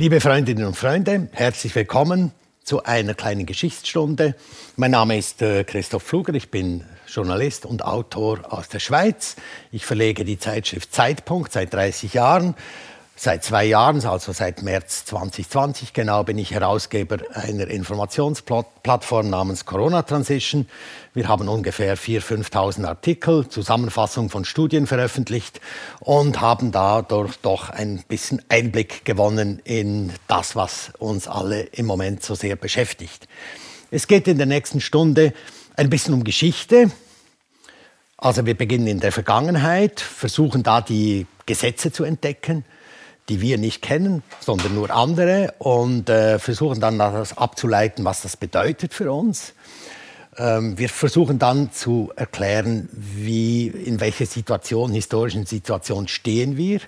Liebe Freundinnen und Freunde, herzlich willkommen zu einer kleinen Geschichtsstunde. Mein Name ist äh, Christoph Fluger, ich bin Journalist und Autor aus der Schweiz. Ich verlege die Zeitschrift Zeitpunkt seit 30 Jahren. Seit zwei Jahren, also seit März 2020 genau, bin ich Herausgeber einer Informationsplattform namens Corona Transition. Wir haben ungefähr 4.000, 5.000 Artikel, Zusammenfassung von Studien veröffentlicht und haben dadurch doch ein bisschen Einblick gewonnen in das, was uns alle im Moment so sehr beschäftigt. Es geht in der nächsten Stunde ein bisschen um Geschichte. Also wir beginnen in der Vergangenheit, versuchen da die Gesetze zu entdecken die wir nicht kennen, sondern nur andere und äh, versuchen dann das abzuleiten, was das bedeutet für uns. Ähm, wir versuchen dann zu erklären, wie, in welcher Situation, historischen Situation stehen wir.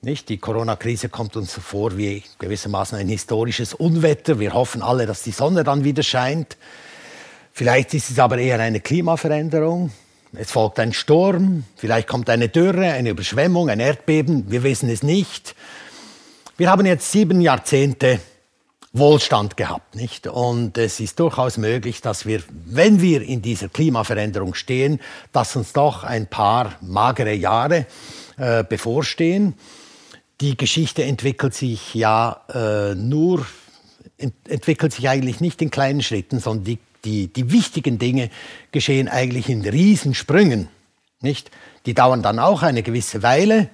Nicht? Die Corona-Krise kommt uns vor wie gewissermaßen ein historisches Unwetter. Wir hoffen alle, dass die Sonne dann wieder scheint. Vielleicht ist es aber eher eine Klimaveränderung. Es folgt ein Sturm, vielleicht kommt eine Dürre, eine Überschwemmung, ein Erdbeben, wir wissen es nicht. Wir haben jetzt sieben Jahrzehnte Wohlstand gehabt, nicht? Und es ist durchaus möglich, dass wir, wenn wir in dieser Klimaveränderung stehen, dass uns doch ein paar magere Jahre äh, bevorstehen. Die Geschichte entwickelt sich ja äh, nur, ent entwickelt sich eigentlich nicht in kleinen Schritten, sondern die die, die wichtigen Dinge geschehen eigentlich in Riesensprüngen. Nicht? Die dauern dann auch eine gewisse Weile,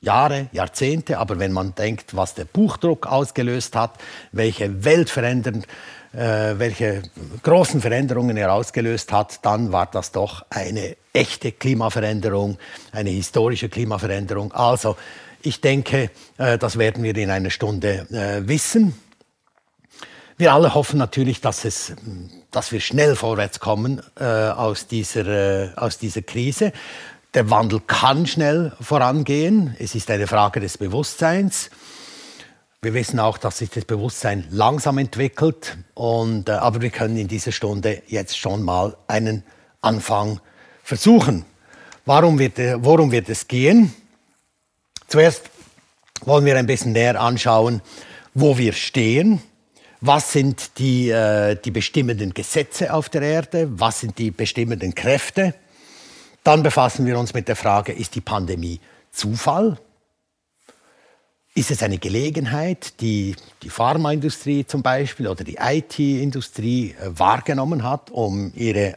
Jahre, Jahrzehnte, aber wenn man denkt, was der Buchdruck ausgelöst hat, welche weltverändern, äh, welche großen Veränderungen er ausgelöst hat, dann war das doch eine echte Klimaveränderung, eine historische Klimaveränderung. Also ich denke, äh, das werden wir in einer Stunde äh, wissen. Wir alle hoffen natürlich, dass, es, dass wir schnell vorwärts kommen äh, aus, dieser, äh, aus dieser Krise. Der Wandel kann schnell vorangehen. Es ist eine Frage des Bewusstseins. Wir wissen auch, dass sich das Bewusstsein langsam entwickelt. Und, äh, aber wir können in dieser Stunde jetzt schon mal einen Anfang versuchen. Warum wird, äh, worum wird es gehen? Zuerst wollen wir ein bisschen näher anschauen, wo wir stehen was sind die, äh, die bestimmenden Gesetze auf der Erde, was sind die bestimmenden Kräfte. Dann befassen wir uns mit der Frage, ist die Pandemie Zufall? Ist es eine Gelegenheit, die die Pharmaindustrie zum Beispiel oder die IT-Industrie äh, wahrgenommen hat, um ihre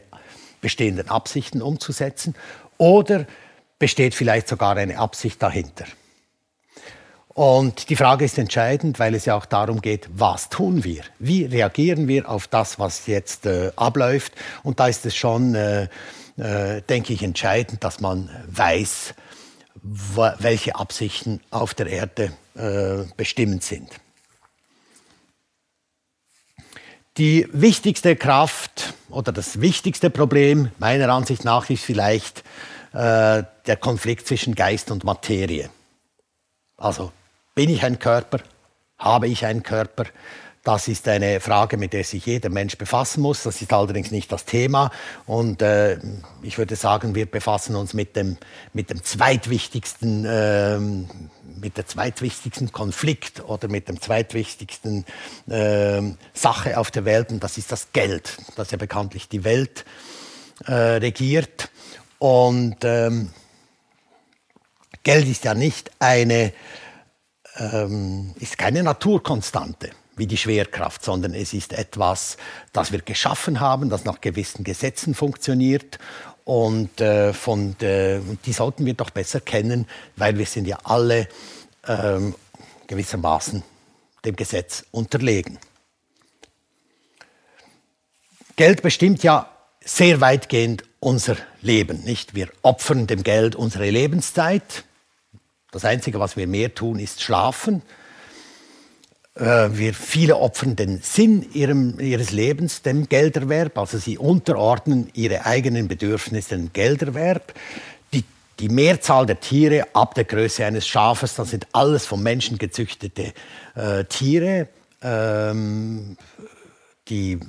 bestehenden Absichten umzusetzen? Oder besteht vielleicht sogar eine Absicht dahinter? Und die Frage ist entscheidend, weil es ja auch darum geht, was tun wir? Wie reagieren wir auf das, was jetzt äh, abläuft? Und da ist es schon, äh, äh, denke ich, entscheidend, dass man weiß, welche Absichten auf der Erde äh, bestimmend sind. Die wichtigste Kraft oder das wichtigste Problem meiner Ansicht nach ist vielleicht äh, der Konflikt zwischen Geist und Materie. Also bin ich ein Körper? Habe ich einen Körper? Das ist eine Frage, mit der sich jeder Mensch befassen muss. Das ist allerdings nicht das Thema. Und äh, ich würde sagen, wir befassen uns mit dem, mit dem zweitwichtigsten, äh, mit der zweitwichtigsten Konflikt oder mit dem zweitwichtigsten äh, Sache auf der Welt. Und das ist das Geld, das ja bekanntlich die Welt äh, regiert. Und ähm, Geld ist ja nicht eine ähm, ist keine Naturkonstante wie die Schwerkraft, sondern es ist etwas, das wir geschaffen haben, das nach gewissen Gesetzen funktioniert. Und äh, von de, die sollten wir doch besser kennen, weil wir sind ja alle ähm, gewissermaßen dem Gesetz unterlegen. Geld bestimmt ja sehr weitgehend unser Leben, nicht? Wir opfern dem Geld unsere Lebenszeit, das Einzige, was wir mehr tun, ist schlafen. Äh, wir viele opfern den Sinn ihrem, ihres Lebens dem Gelderwerb, also sie unterordnen ihre eigenen Bedürfnisse dem Gelderwerb. Die, die Mehrzahl der Tiere ab der Größe eines Schafes, das sind alles vom Menschen gezüchtete äh, Tiere. Ähm, die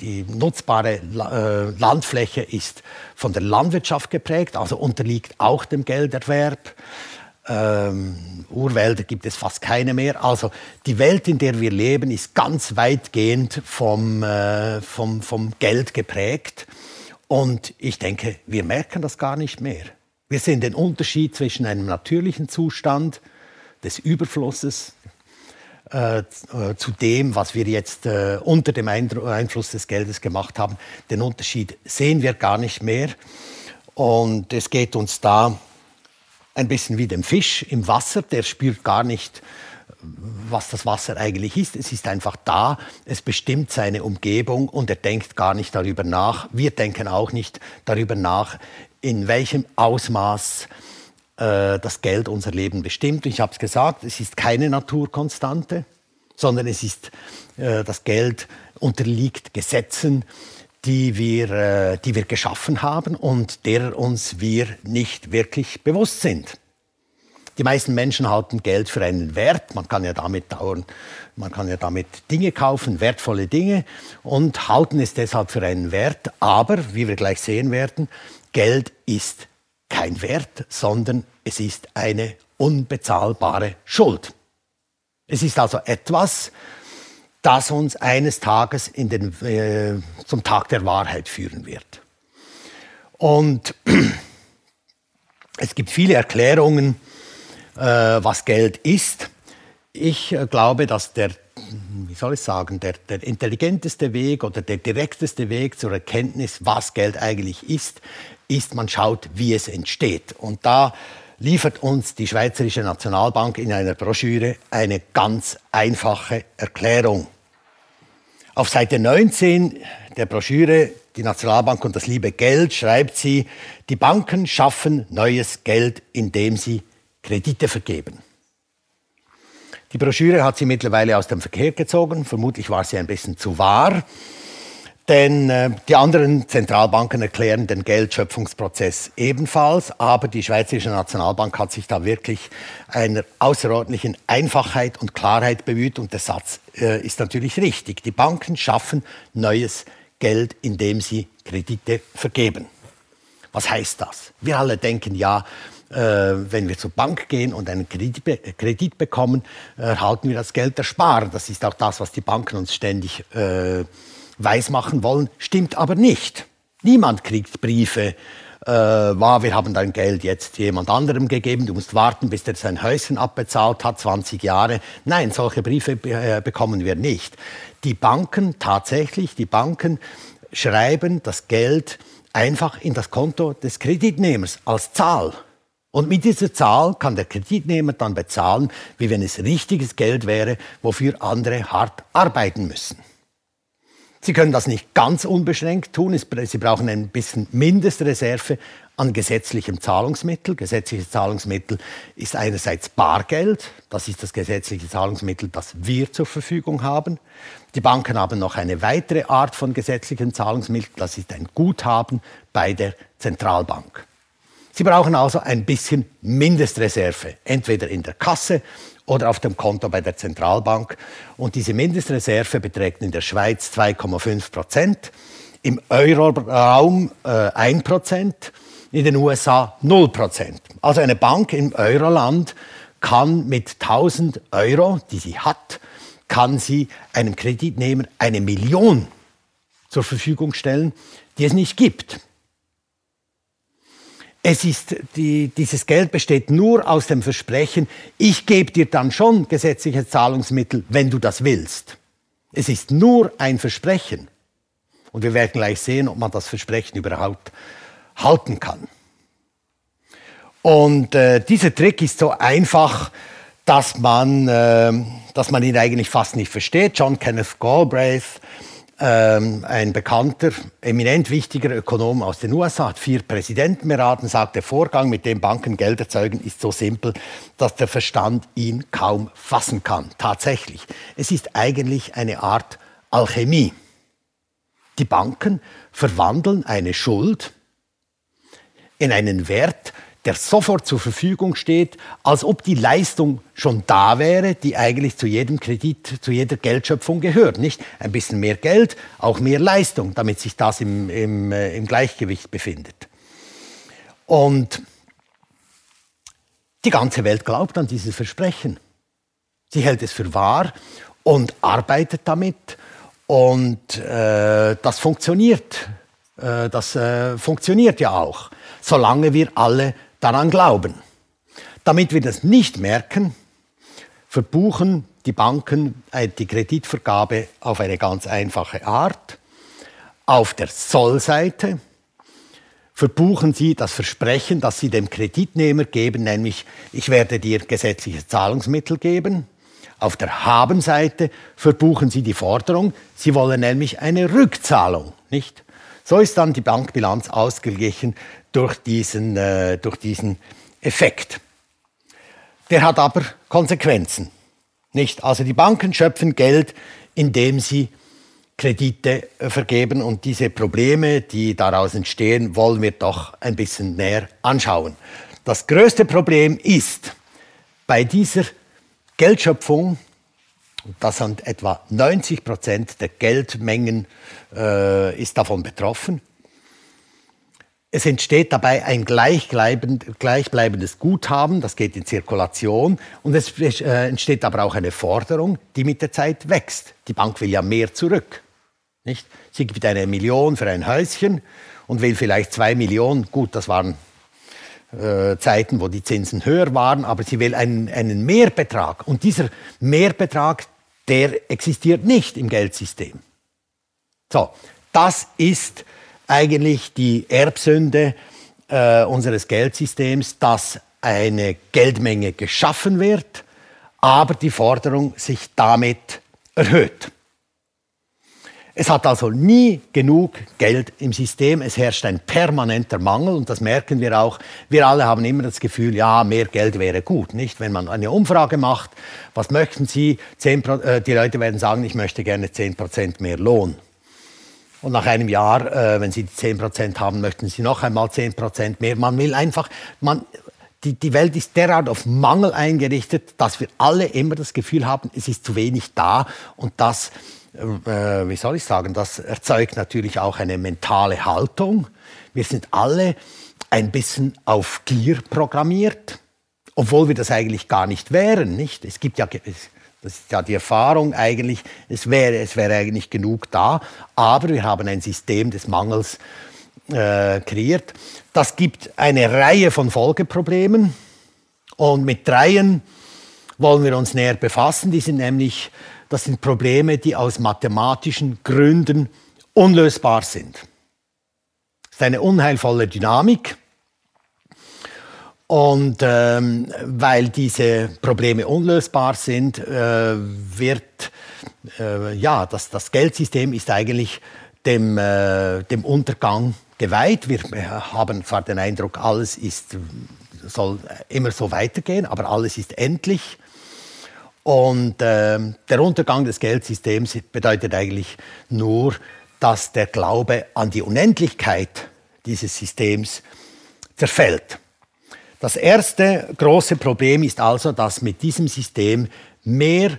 die nutzbare äh, Landfläche ist von der Landwirtschaft geprägt, also unterliegt auch dem Gelderwerb. Ähm, Urwälder gibt es fast keine mehr. Also die Welt, in der wir leben, ist ganz weitgehend vom, äh, vom, vom Geld geprägt. Und ich denke, wir merken das gar nicht mehr. Wir sehen den Unterschied zwischen einem natürlichen Zustand des Überflusses äh, zu dem, was wir jetzt äh, unter dem Einfluss des Geldes gemacht haben. Den Unterschied sehen wir gar nicht mehr. Und es geht uns da ein bisschen wie dem Fisch im Wasser, der spürt gar nicht, was das Wasser eigentlich ist. Es ist einfach da, es bestimmt seine Umgebung und er denkt gar nicht darüber nach. Wir denken auch nicht darüber nach, in welchem Ausmaß äh, das Geld unser Leben bestimmt. Ich habe es gesagt, es ist keine Naturkonstante, sondern es ist, äh, das Geld unterliegt Gesetzen, die wir, äh, die wir geschaffen haben und derer uns wir nicht wirklich bewusst sind. Die meisten Menschen halten Geld für einen Wert. Man kann ja damit dauern, man kann ja damit Dinge kaufen, wertvolle Dinge und halten es deshalb für einen Wert. Aber, wie wir gleich sehen werden, Geld ist kein Wert, sondern es ist eine unbezahlbare Schuld. Es ist also etwas, das uns eines Tages in den, äh, zum Tag der Wahrheit führen wird. Und es gibt viele Erklärungen, äh, was Geld ist. Ich äh, glaube, dass der, wie soll ich sagen, der, der intelligenteste Weg oder der direkteste Weg zur Erkenntnis, was Geld eigentlich ist, ist, man schaut, wie es entsteht. Und da liefert uns die Schweizerische Nationalbank in einer Broschüre eine ganz einfache Erklärung. Auf Seite 19 der Broschüre Die Nationalbank und das liebe Geld schreibt sie, die Banken schaffen neues Geld, indem sie Kredite vergeben. Die Broschüre hat sie mittlerweile aus dem Verkehr gezogen. Vermutlich war sie ein bisschen zu wahr. Denn äh, die anderen Zentralbanken erklären den Geldschöpfungsprozess ebenfalls, aber die Schweizerische Nationalbank hat sich da wirklich einer außerordentlichen Einfachheit und Klarheit bemüht und der Satz äh, ist natürlich richtig. Die Banken schaffen neues Geld, indem sie Kredite vergeben. Was heißt das? Wir alle denken ja, äh, wenn wir zur Bank gehen und einen Kredit, Kredit bekommen, erhalten wir das Geld der Sparer. Das ist auch das, was die Banken uns ständig äh, weismachen wollen, stimmt aber nicht. Niemand kriegt Briefe, äh, war, wir haben dein Geld jetzt jemand anderem gegeben, du musst warten, bis der sein Häuschen abbezahlt hat, 20 Jahre. Nein, solche Briefe äh, bekommen wir nicht. Die Banken, tatsächlich, die Banken schreiben das Geld einfach in das Konto des Kreditnehmers als Zahl. Und mit dieser Zahl kann der Kreditnehmer dann bezahlen, wie wenn es richtiges Geld wäre, wofür andere hart arbeiten müssen. Sie können das nicht ganz unbeschränkt tun. Sie brauchen ein bisschen Mindestreserve an gesetzlichem Zahlungsmittel. Gesetzliches Zahlungsmittel ist einerseits Bargeld. Das ist das gesetzliche Zahlungsmittel, das wir zur Verfügung haben. Die Banken haben noch eine weitere Art von gesetzlichem Zahlungsmittel. Das ist ein Guthaben bei der Zentralbank. Sie brauchen also ein bisschen Mindestreserve, entweder in der Kasse oder auf dem Konto bei der Zentralbank. Und diese Mindestreserve beträgt in der Schweiz 2,5 Prozent, im Euroraum äh, 1 Prozent, in den USA 0 Prozent. Also eine Bank im Euroland kann mit 1000 Euro, die sie hat, kann sie einem Kreditnehmer eine Million zur Verfügung stellen, die es nicht gibt. Es ist die, dieses Geld besteht nur aus dem Versprechen, ich gebe dir dann schon gesetzliche Zahlungsmittel, wenn du das willst. Es ist nur ein Versprechen. Und wir werden gleich sehen, ob man das Versprechen überhaupt halten kann. Und äh, dieser Trick ist so einfach, dass man, äh, dass man ihn eigentlich fast nicht versteht. John Kenneth Galbraith ähm, ein bekannter, eminent wichtiger Ökonom aus den USA hat vier Präsidenten beraten, sagt, der Vorgang, mit dem Banken Geld erzeugen, ist so simpel, dass der Verstand ihn kaum fassen kann. Tatsächlich. Es ist eigentlich eine Art Alchemie. Die Banken verwandeln eine Schuld in einen Wert, der sofort zur Verfügung steht, als ob die Leistung schon da wäre, die eigentlich zu jedem Kredit, zu jeder Geldschöpfung gehört. Nicht ein bisschen mehr Geld, auch mehr Leistung, damit sich das im, im, äh, im Gleichgewicht befindet. Und Die ganze Welt glaubt an dieses Versprechen. Sie hält es für wahr und arbeitet damit. Und äh, das funktioniert. Äh, das äh, funktioniert ja auch, solange wir alle daran glauben. Damit wir das nicht merken, verbuchen die Banken äh, die Kreditvergabe auf eine ganz einfache Art. Auf der Sollseite verbuchen sie das Versprechen, das sie dem Kreditnehmer geben, nämlich ich werde dir gesetzliche Zahlungsmittel geben. Auf der Habenseite verbuchen sie die Forderung, sie wollen nämlich eine Rückzahlung, nicht? So ist dann die Bankbilanz ausgeglichen durch diesen, äh, durch diesen Effekt. Der hat aber Konsequenzen. Nicht? Also die Banken schöpfen Geld, indem sie Kredite äh, vergeben und diese Probleme, die daraus entstehen, wollen wir doch ein bisschen näher anschauen. Das größte Problem ist bei dieser Geldschöpfung, das sind etwa 90 Prozent der Geldmengen äh, ist davon betroffen, es entsteht dabei ein gleichbleibendes Guthaben, das geht in Zirkulation und es äh, entsteht aber auch eine Forderung, die mit der Zeit wächst. Die Bank will ja mehr zurück. Nicht? Sie gibt eine Million für ein Häuschen und will vielleicht zwei Millionen. Gut, das waren äh, Zeiten, wo die Zinsen höher waren, aber sie will einen, einen Mehrbetrag. Und dieser Mehrbetrag, der existiert nicht im Geldsystem. So, das ist eigentlich die Erbsünde äh, unseres Geldsystems, dass eine Geldmenge geschaffen wird, aber die Forderung sich damit erhöht. Es hat also nie genug Geld im System. Es herrscht ein permanenter Mangel und das merken wir auch. Wir alle haben immer das Gefühl, ja, mehr Geld wäre gut, nicht? Wenn man eine Umfrage macht, was möchten Sie? 10, äh, die Leute werden sagen, ich möchte gerne 10% mehr Lohn. Und nach einem Jahr, äh, wenn Sie 10% haben, möchten Sie noch einmal 10% mehr. Man will einfach, man, die, die Welt ist derart auf Mangel eingerichtet, dass wir alle immer das Gefühl haben, es ist zu wenig da. Und das, äh, wie soll ich sagen, das erzeugt natürlich auch eine mentale Haltung. Wir sind alle ein bisschen auf Gier programmiert, obwohl wir das eigentlich gar nicht wären. Nicht? Es gibt ja das ist ja die Erfahrung eigentlich, es wäre, es wäre eigentlich genug da, aber wir haben ein System des Mangels äh, kreiert. Das gibt eine Reihe von Folgeproblemen und mit dreien wollen wir uns näher befassen. Die sind nämlich, das sind Probleme, die aus mathematischen Gründen unlösbar sind. Das ist eine unheilvolle Dynamik. Und ähm, weil diese Probleme unlösbar sind, äh, wird äh, ja das, das Geldsystem ist eigentlich dem, äh, dem Untergang geweiht. Wir haben zwar den Eindruck, alles ist, soll immer so weitergehen, aber alles ist endlich. Und äh, der Untergang des Geldsystems bedeutet eigentlich nur, dass der Glaube an die Unendlichkeit dieses Systems zerfällt. Das erste große Problem ist also, dass mit diesem System mehr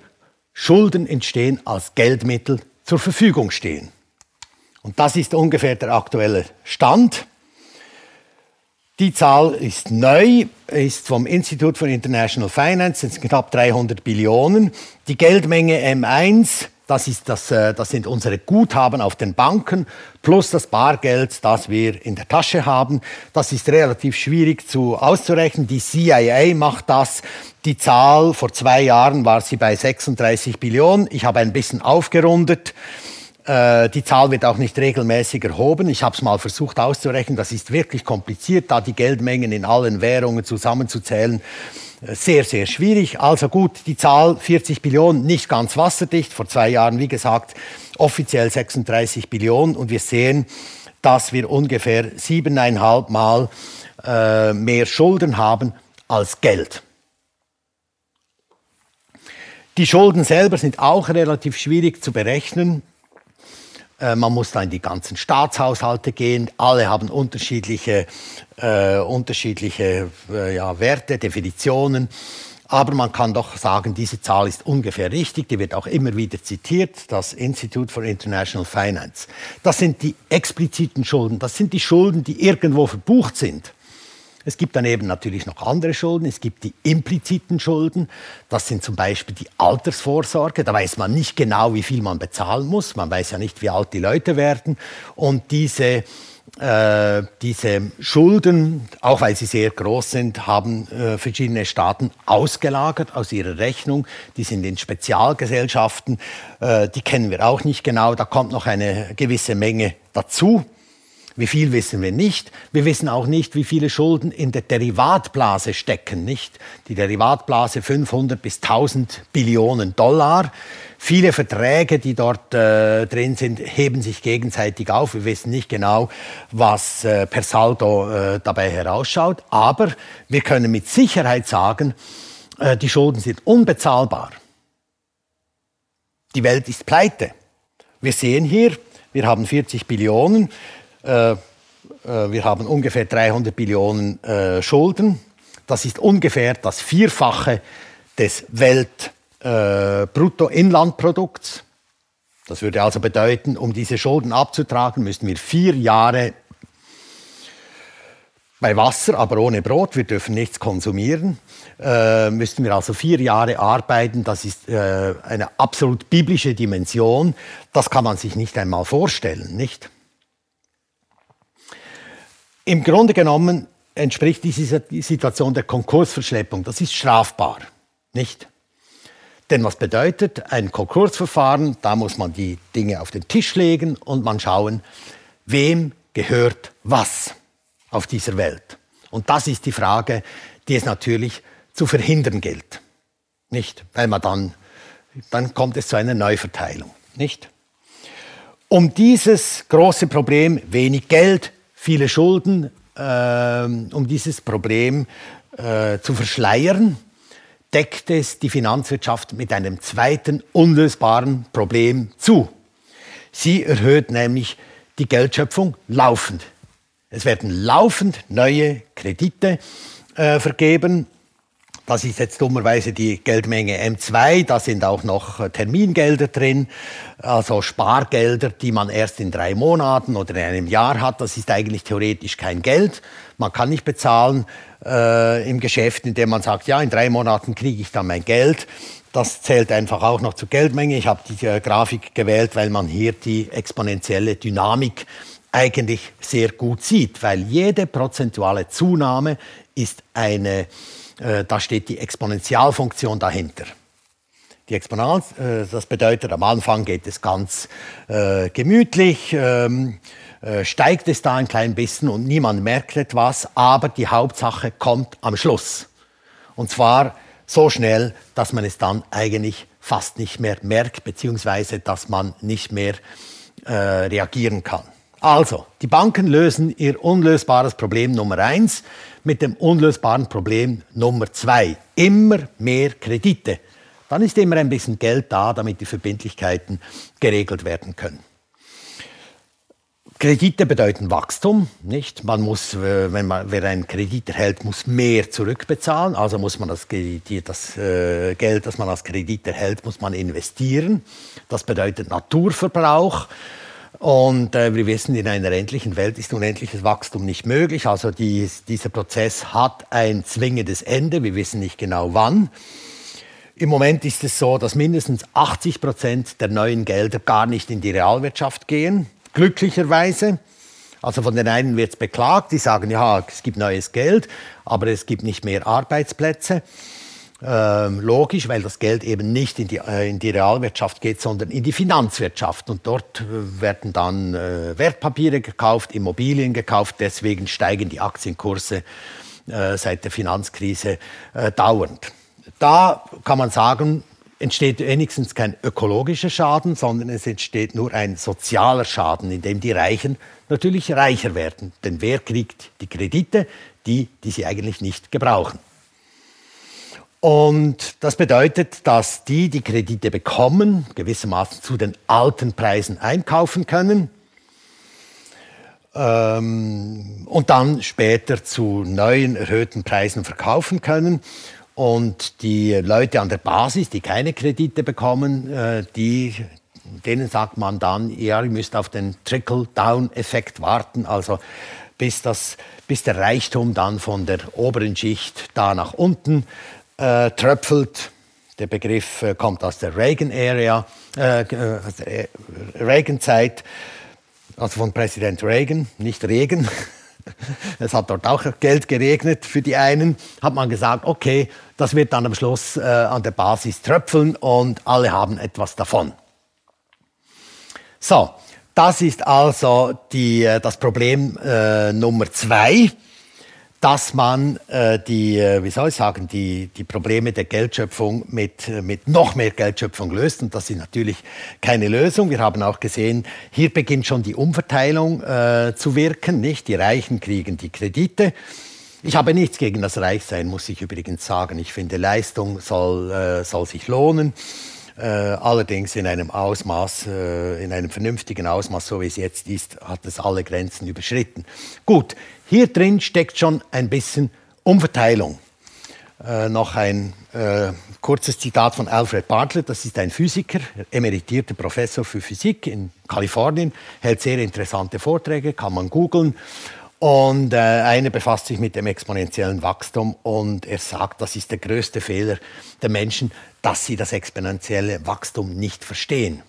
Schulden entstehen, als Geldmittel zur Verfügung stehen. Und das ist ungefähr der aktuelle Stand. Die Zahl ist neu, ist vom Institute for International Finance, sind knapp 300 Billionen. Die Geldmenge M1 das, ist das, äh, das sind unsere Guthaben auf den Banken plus das Bargeld, das wir in der Tasche haben. Das ist relativ schwierig zu auszurechnen. Die CIA macht das. Die Zahl vor zwei Jahren war sie bei 36 Billionen. Ich habe ein bisschen aufgerundet. Äh, die Zahl wird auch nicht regelmäßig erhoben. Ich habe es mal versucht auszurechnen. Das ist wirklich kompliziert, da die Geldmengen in allen Währungen zusammenzuzählen sehr, sehr schwierig. Also gut, die Zahl 40 Billionen, nicht ganz wasserdicht. Vor zwei Jahren, wie gesagt, offiziell 36 Billionen. Und wir sehen, dass wir ungefähr siebeneinhalb Mal äh, mehr Schulden haben als Geld. Die Schulden selber sind auch relativ schwierig zu berechnen. Äh, man muss da in die ganzen Staatshaushalte gehen. Alle haben unterschiedliche, äh, unterschiedliche äh, ja, Werte, Definitionen. Aber man kann doch sagen, diese Zahl ist ungefähr richtig. Die wird auch immer wieder zitiert, das Institute for International Finance. Das sind die expliziten Schulden. Das sind die Schulden, die irgendwo verbucht sind. Es gibt daneben natürlich noch andere Schulden. Es gibt die impliziten Schulden. Das sind zum Beispiel die Altersvorsorge. Da weiß man nicht genau, wie viel man bezahlen muss. Man weiß ja nicht, wie alt die Leute werden. Und diese äh, diese Schulden, auch weil sie sehr groß sind, haben äh, verschiedene Staaten ausgelagert aus ihrer Rechnung. Die sind in Spezialgesellschaften, äh, die kennen wir auch nicht genau. Da kommt noch eine gewisse Menge dazu. Wie viel wissen wir nicht. Wir wissen auch nicht, wie viele Schulden in der Derivatblase stecken. Nicht die Derivatblase 500 bis 1000 Billionen Dollar. Viele Verträge, die dort äh, drin sind, heben sich gegenseitig auf. Wir wissen nicht genau, was äh, per Saldo äh, dabei herausschaut. Aber wir können mit Sicherheit sagen, äh, die Schulden sind unbezahlbar. Die Welt ist pleite. Wir sehen hier, wir haben 40 Billionen. Äh, äh, wir haben ungefähr 300 Billionen äh, Schulden. Das ist ungefähr das Vierfache des Weltbruttoinlandprodukts. Das würde also bedeuten, um diese Schulden abzutragen, müssten wir vier Jahre bei Wasser, aber ohne Brot, wir dürfen nichts konsumieren, äh, müssten wir also vier Jahre arbeiten. Das ist äh, eine absolut biblische Dimension. Das kann man sich nicht einmal vorstellen, nicht? Im Grunde genommen entspricht diese Situation der Konkursverschleppung. Das ist strafbar, nicht? Denn was bedeutet ein Konkursverfahren? Da muss man die Dinge auf den Tisch legen und man schauen, wem gehört was auf dieser Welt. Und das ist die Frage, die es natürlich zu verhindern gilt. Nicht? Weil man dann, dann kommt es zu einer Neuverteilung. Nicht? Um dieses große Problem, wenig Geld, viele Schulden, äh, um dieses Problem äh, zu verschleiern, deckt es die Finanzwirtschaft mit einem zweiten unlösbaren Problem zu. Sie erhöht nämlich die Geldschöpfung laufend. Es werden laufend neue Kredite äh, vergeben das ist jetzt dummerweise die Geldmenge M2. Da sind auch noch Termingelder drin, also Spargelder, die man erst in drei Monaten oder in einem Jahr hat. Das ist eigentlich theoretisch kein Geld. Man kann nicht bezahlen äh, im Geschäft, indem man sagt, ja, in drei Monaten kriege ich dann mein Geld. Das zählt einfach auch noch zur Geldmenge. Ich habe die äh, Grafik gewählt, weil man hier die exponentielle Dynamik eigentlich sehr gut sieht, weil jede prozentuale Zunahme ist eine da steht die Exponentialfunktion dahinter. Die Exponent, äh, das bedeutet, am Anfang geht es ganz äh, gemütlich, ähm, äh, steigt es da ein klein bisschen und niemand merkt etwas, aber die Hauptsache kommt am Schluss. Und zwar so schnell, dass man es dann eigentlich fast nicht mehr merkt, beziehungsweise dass man nicht mehr äh, reagieren kann. Also, die Banken lösen ihr unlösbares Problem Nummer eins mit dem unlösbaren Problem Nummer zwei. Immer mehr Kredite. Dann ist immer ein bisschen Geld da, damit die Verbindlichkeiten geregelt werden können. Kredite bedeuten Wachstum, nicht? Man muss, äh, wenn man, wer einen Kredit erhält, muss mehr zurückbezahlen. Also muss man das, das äh, Geld, das man als Kredit erhält, muss man investieren. Das bedeutet Naturverbrauch. Und äh, wir wissen, in einer endlichen Welt ist unendliches Wachstum nicht möglich. Also die, dieser Prozess hat ein zwingendes Ende. Wir wissen nicht genau wann. Im Moment ist es so, dass mindestens 80 Prozent der neuen Gelder gar nicht in die Realwirtschaft gehen. Glücklicherweise. Also von den einen wird es beklagt, die sagen, ja, es gibt neues Geld, aber es gibt nicht mehr Arbeitsplätze. Ähm, logisch, weil das Geld eben nicht in die, äh, in die Realwirtschaft geht, sondern in die Finanzwirtschaft. Und dort äh, werden dann äh, Wertpapiere gekauft, Immobilien gekauft. Deswegen steigen die Aktienkurse äh, seit der Finanzkrise äh, dauernd. Da kann man sagen, entsteht wenigstens kein ökologischer Schaden, sondern es entsteht nur ein sozialer Schaden, in dem die Reichen natürlich reicher werden. Denn wer kriegt die Kredite? Die, die sie eigentlich nicht gebrauchen. Und das bedeutet, dass die, die Kredite bekommen, gewissermaßen zu den alten Preisen einkaufen können ähm, und dann später zu neuen erhöhten Preisen verkaufen können. Und die Leute an der Basis, die keine Kredite bekommen, äh, die, denen sagt man dann, ja, ihr müsst auf den Trickle-Down-Effekt warten. Also bis, das, bis der Reichtum dann von der oberen Schicht da nach unten äh, tröpfelt. Der Begriff äh, kommt aus der Reagan-Area, äh, äh aus der Reagan-Zeit, also von Präsident Reagan, nicht Regen. Es hat dort auch Geld geregnet für die einen. Hat man gesagt, okay, das wird dann am Schluss äh, an der Basis tröpfeln und alle haben etwas davon. So, das ist also die, äh, das Problem äh, Nummer zwei, dass man äh, die, äh, wie soll ich sagen, die, die Probleme der Geldschöpfung mit, äh, mit noch mehr Geldschöpfung löst. Und das ist natürlich keine Lösung. Wir haben auch gesehen, hier beginnt schon die Umverteilung äh, zu wirken. Nicht? Die Reichen kriegen die Kredite. Ich habe nichts gegen das Reichsein, muss ich übrigens sagen. Ich finde, Leistung soll, äh, soll sich lohnen. Äh, allerdings in einem Ausmaß, äh, in einem vernünftigen Ausmaß, so wie es jetzt ist, hat es alle Grenzen überschritten. Gut, hier drin steckt schon ein bisschen Umverteilung. Äh, noch ein äh, kurzes Zitat von Alfred Bartlett, das ist ein Physiker, emeritierter Professor für Physik in Kalifornien, hält sehr interessante Vorträge, kann man googeln. Und äh, einer befasst sich mit dem exponentiellen Wachstum und er sagt, das ist der größte Fehler der Menschen, dass sie das exponentielle Wachstum nicht verstehen.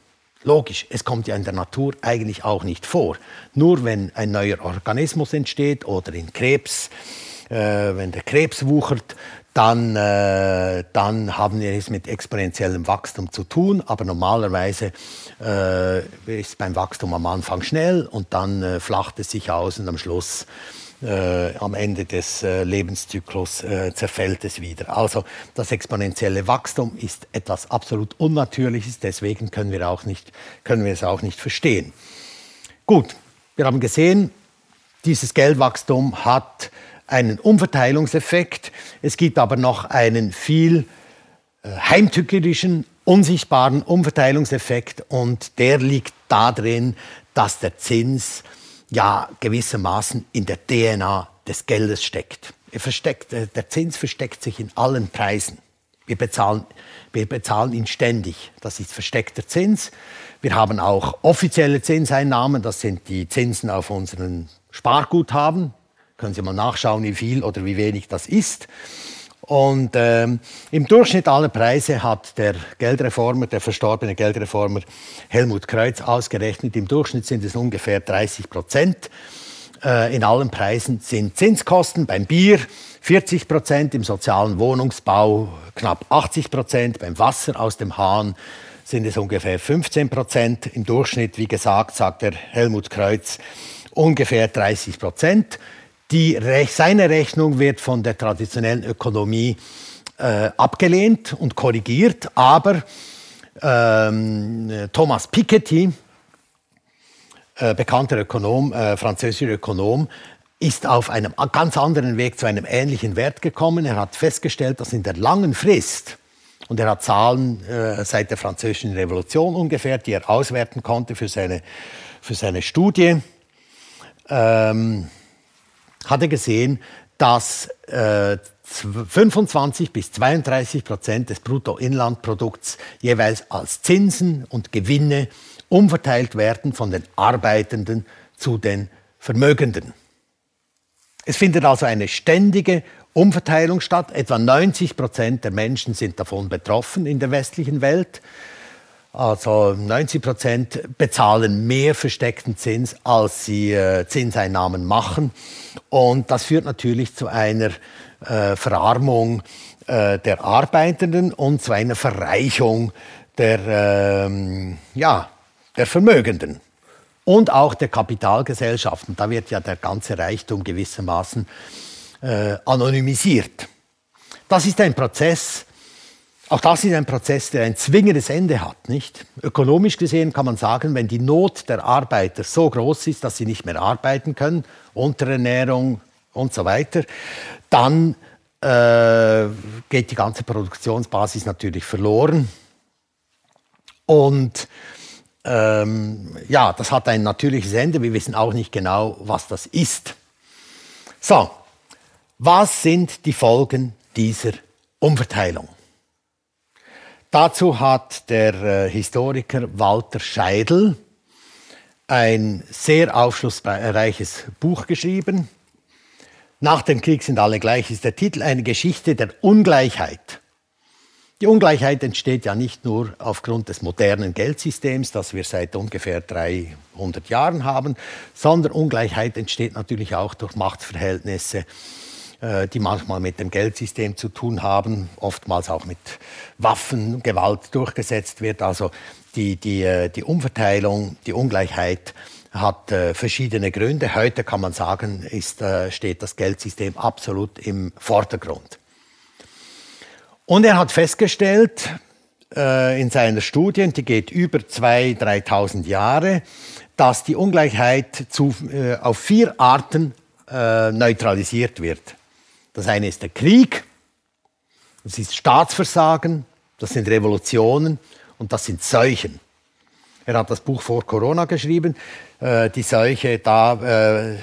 Logisch, es kommt ja in der Natur eigentlich auch nicht vor. Nur wenn ein neuer Organismus entsteht oder in Krebs, äh, wenn der Krebs wuchert, dann, äh, dann haben wir es mit exponentiellem Wachstum zu tun. Aber normalerweise äh, ist beim Wachstum am Anfang schnell und dann äh, flacht es sich aus und am Schluss, äh, am Ende des äh, Lebenszyklus, äh, zerfällt es wieder. Also das exponentielle Wachstum ist etwas absolut Unnatürliches, deswegen können wir, auch nicht, können wir es auch nicht verstehen. Gut, wir haben gesehen, dieses Geldwachstum hat einen Umverteilungseffekt. Es gibt aber noch einen viel äh, heimtückerischen, unsichtbaren Umverteilungseffekt und der liegt darin, dass der Zins ja gewissermaßen in der DNA des Geldes steckt. Er versteckt, äh, der Zins versteckt sich in allen Preisen. Wir bezahlen, wir bezahlen ihn ständig. Das ist versteckter Zins. Wir haben auch offizielle Zinseinnahmen. Das sind die Zinsen auf unseren Sparguthaben. Können Sie mal nachschauen, wie viel oder wie wenig das ist. Und ähm, im Durchschnitt aller Preise hat der Geldreformer, der verstorbene Geldreformer Helmut Kreuz ausgerechnet, im Durchschnitt sind es ungefähr 30 Prozent. Äh, in allen Preisen sind Zinskosten beim Bier 40 Prozent, im sozialen Wohnungsbau knapp 80 Prozent, beim Wasser aus dem Hahn sind es ungefähr 15 Prozent. Im Durchschnitt, wie gesagt, sagt der Helmut Kreuz, ungefähr 30 Prozent. Die, seine Rechnung wird von der traditionellen Ökonomie äh, abgelehnt und korrigiert, aber ähm, Thomas Piketty, äh, bekannter Ökonom, äh, französischer Ökonom, ist auf einem ganz anderen Weg zu einem ähnlichen Wert gekommen. Er hat festgestellt, dass in der langen Frist, und er hat Zahlen äh, seit der Französischen Revolution ungefähr, die er auswerten konnte für seine, für seine Studie, ähm, hat er gesehen, dass äh, 25 bis 32 Prozent des Bruttoinlandprodukts jeweils als Zinsen und Gewinne umverteilt werden von den Arbeitenden zu den Vermögenden. Es findet also eine ständige Umverteilung statt. Etwa 90 Prozent der Menschen sind davon betroffen in der westlichen Welt. Also 90 Prozent bezahlen mehr versteckten Zins, als sie äh, Zinseinnahmen machen. Und das führt natürlich zu einer äh, Verarmung äh, der Arbeitenden und zu einer Verreichung der, ähm, ja, der Vermögenden und auch der Kapitalgesellschaften. Da wird ja der ganze Reichtum gewissermaßen äh, anonymisiert. Das ist ein Prozess, auch das ist ein Prozess, der ein zwingendes Ende hat. Nicht? Ökonomisch gesehen kann man sagen, wenn die Not der Arbeiter so groß ist, dass sie nicht mehr arbeiten können, Unterernährung und so weiter, dann äh, geht die ganze Produktionsbasis natürlich verloren. Und ähm, ja, das hat ein natürliches Ende. Wir wissen auch nicht genau, was das ist. So, was sind die Folgen dieser Umverteilung? Dazu hat der äh, Historiker Walter Scheidel ein sehr aufschlussreiches Buch geschrieben. Nach dem Krieg sind alle gleich ist der Titel eine Geschichte der Ungleichheit. Die Ungleichheit entsteht ja nicht nur aufgrund des modernen Geldsystems, das wir seit ungefähr 300 Jahren haben, sondern Ungleichheit entsteht natürlich auch durch Machtverhältnisse, die manchmal mit dem Geldsystem zu tun haben, oftmals auch mit Waffen, Gewalt durchgesetzt wird. Also die, die, äh, die Umverteilung, die Ungleichheit hat äh, verschiedene Gründe. Heute kann man sagen, ist, steht das Geldsystem absolut im Vordergrund. Und er hat festgestellt äh, in seiner Studie, die geht über 2.000, 3.000 Jahre, dass die Ungleichheit zu, äh, auf vier Arten äh, neutralisiert wird. Das eine ist der Krieg, das ist Staatsversagen, das sind Revolutionen und das sind Seuchen. Er hat das Buch vor Corona geschrieben. Äh, die Seuche, da äh,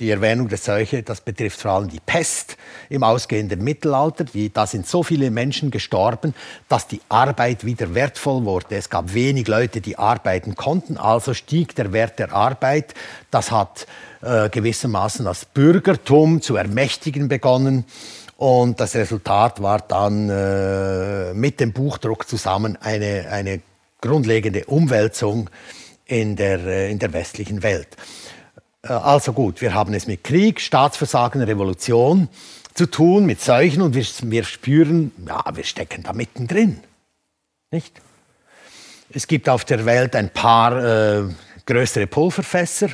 die Erwähnung der Seuche, das betrifft vor allem die Pest im ausgehenden Mittelalter. Die, da sind so viele Menschen gestorben, dass die Arbeit wieder wertvoll wurde. Es gab wenig Leute, die arbeiten konnten, also stieg der Wert der Arbeit. Das hat äh, gewissermaßen das Bürgertum zu ermächtigen begonnen. Und das Resultat war dann äh, mit dem Buchdruck zusammen eine, eine grundlegende Umwälzung in der, äh, in der westlichen Welt. Äh, also gut, wir haben es mit Krieg, Staatsversagen, Revolution zu tun, mit Seuchen und wir, wir spüren, ja, wir stecken da mittendrin. Nicht? Es gibt auf der Welt ein paar äh, größere Pulverfässer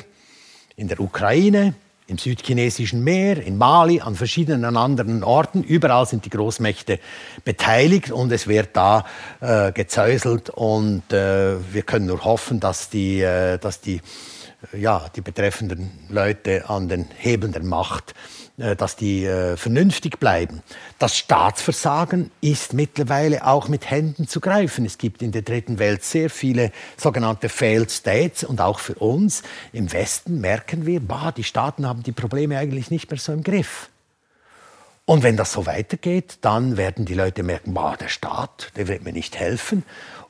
in der Ukraine, im südchinesischen Meer, in Mali, an verschiedenen anderen Orten. Überall sind die Großmächte beteiligt und es wird da äh, gezäuselt und äh, wir können nur hoffen, dass die, äh, dass die ja, die betreffenden Leute an den Hebeln der Macht, dass die äh, vernünftig bleiben. Das Staatsversagen ist mittlerweile auch mit Händen zu greifen. Es gibt in der dritten Welt sehr viele sogenannte Failed States und auch für uns im Westen merken wir, bah, die Staaten haben die Probleme eigentlich nicht mehr so im Griff. Und wenn das so weitergeht, dann werden die Leute merken, bah, der Staat, der wird mir nicht helfen.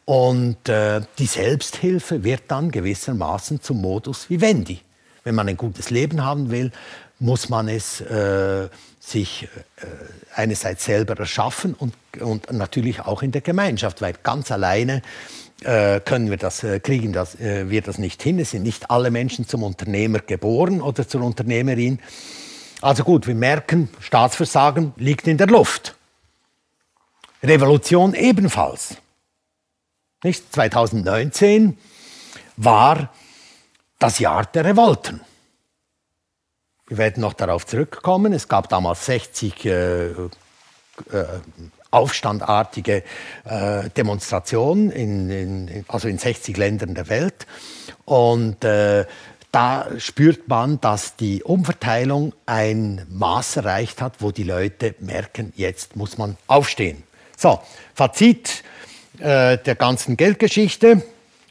Und äh, die Selbsthilfe wird dann gewissermaßen zum Modus vivendi. Wenn man ein gutes Leben haben will, muss man es äh, sich äh, einerseits selber erschaffen und, und natürlich auch in der Gemeinschaft, weil ganz alleine äh, können wir das, äh, kriegen das, äh, wir das nicht hin. Es sind nicht alle Menschen zum Unternehmer geboren oder zur Unternehmerin. Also gut, wir merken, Staatsversagen liegt in der Luft. Revolution ebenfalls. Nicht? 2019 war das Jahr der Revolten. Wir werden noch darauf zurückkommen. Es gab damals 60 äh, äh, aufstandartige äh, Demonstrationen, in, in, also in 60 Ländern der Welt. Und äh, da spürt man, dass die Umverteilung ein Maß erreicht hat, wo die Leute merken, jetzt muss man aufstehen. So, Fazit äh, der ganzen Geldgeschichte.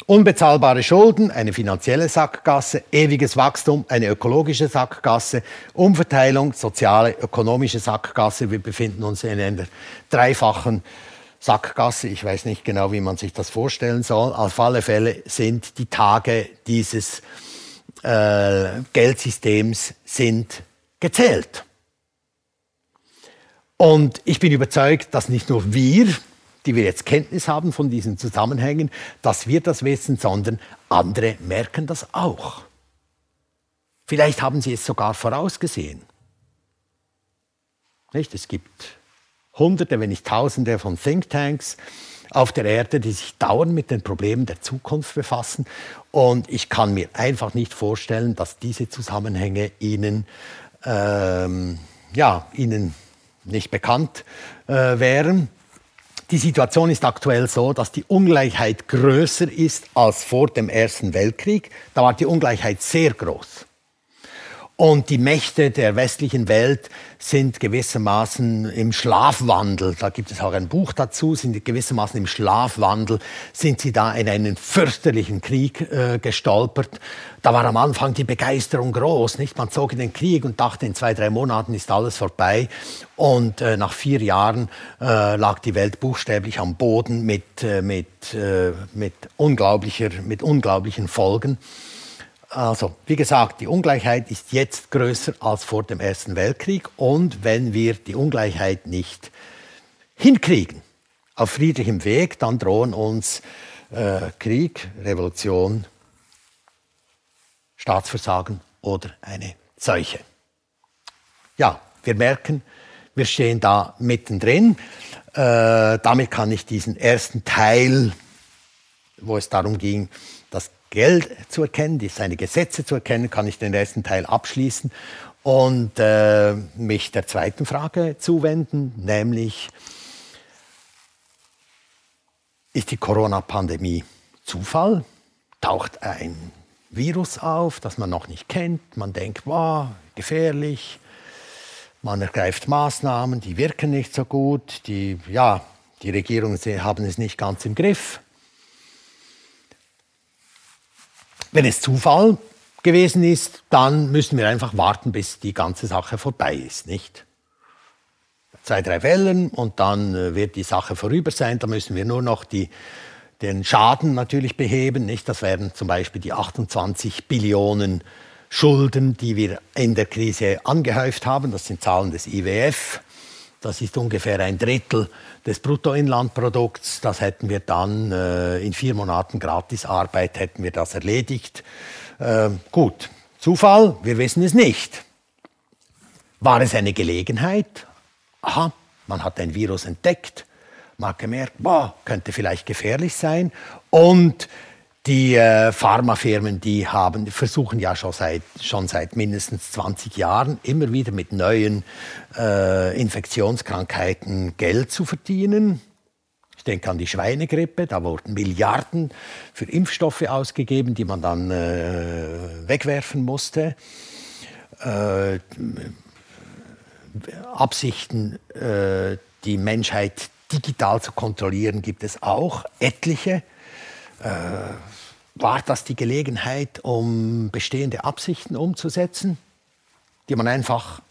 Unbezahlbare Schulden, eine finanzielle Sackgasse, ewiges Wachstum, eine ökologische Sackgasse, Umverteilung, soziale, ökonomische Sackgasse. Wir befinden uns in einer dreifachen Sackgasse. Ich weiß nicht genau, wie man sich das vorstellen soll. Auf alle Fälle sind die Tage dieses äh, Geldsystems sind gezählt. Und ich bin überzeugt, dass nicht nur wir, die wir jetzt Kenntnis haben von diesen Zusammenhängen, dass wir das wissen, sondern andere merken das auch. Vielleicht haben sie es sogar vorausgesehen. Nicht? Es gibt Hunderte, wenn nicht Tausende von Thinktanks auf der Erde, die sich dauernd mit den Problemen der Zukunft befassen. Und ich kann mir einfach nicht vorstellen, dass diese Zusammenhänge ihnen, ähm, ja, ihnen nicht bekannt äh, wären. Die Situation ist aktuell so, dass die Ungleichheit größer ist als vor dem Ersten Weltkrieg. Da war die Ungleichheit sehr groß. Und die Mächte der westlichen Welt sind gewissermaßen im Schlafwandel. Da gibt es auch ein Buch dazu, sind gewissermaßen im Schlafwandel, sind sie da in einen fürchterlichen Krieg äh, gestolpert. Da war am Anfang die Begeisterung groß, nicht? Man zog in den Krieg und dachte, in zwei, drei Monaten ist alles vorbei. Und äh, nach vier Jahren äh, lag die Welt buchstäblich am Boden mit, äh, mit, äh, mit, unglaublicher, mit unglaublichen Folgen. Also, wie gesagt, die Ungleichheit ist jetzt größer als vor dem Ersten Weltkrieg. Und wenn wir die Ungleichheit nicht hinkriegen, auf friedlichem Weg, dann drohen uns äh, Krieg, Revolution, Staatsversagen oder eine Seuche. Ja, wir merken, wir stehen da mittendrin. Äh, damit kann ich diesen ersten Teil, wo es darum ging, Geld zu erkennen, seine Gesetze zu erkennen, kann ich den ersten Teil abschließen und äh, mich der zweiten Frage zuwenden, nämlich ist die Corona-Pandemie Zufall? Taucht ein Virus auf, das man noch nicht kennt? Man denkt, wow, gefährlich. Man ergreift Maßnahmen, die wirken nicht so gut. Die, ja, die Regierungen haben es nicht ganz im Griff. Wenn es Zufall gewesen ist, dann müssen wir einfach warten, bis die ganze Sache vorbei ist, nicht? zwei, drei Wellen und dann äh, wird die Sache vorüber sein. Da müssen wir nur noch die, den Schaden natürlich beheben. Nicht? Das wären zum Beispiel die 28 Billionen Schulden, die wir in der Krise angehäuft haben. Das sind Zahlen des IWF. Das ist ungefähr ein Drittel des Bruttoinlandprodukts. Das hätten wir dann äh, in vier Monaten Gratisarbeit hätten wir das erledigt. Äh, gut, Zufall, wir wissen es nicht. War es eine Gelegenheit? aha, man hat ein Virus entdeckt, man hat gemerkt, boah, könnte vielleicht gefährlich sein. Und die äh, Pharmafirmen, die haben, versuchen ja schon seit, schon seit mindestens 20 Jahren immer wieder mit neuen äh, Infektionskrankheiten Geld zu verdienen. Ich denke an die Schweinegrippe, da wurden Milliarden für Impfstoffe ausgegeben, die man dann äh, wegwerfen musste. Äh, Absichten, äh, die Menschheit digital zu kontrollieren, gibt es auch etliche. Äh, war das die Gelegenheit, um bestehende Absichten umzusetzen, die man einfach,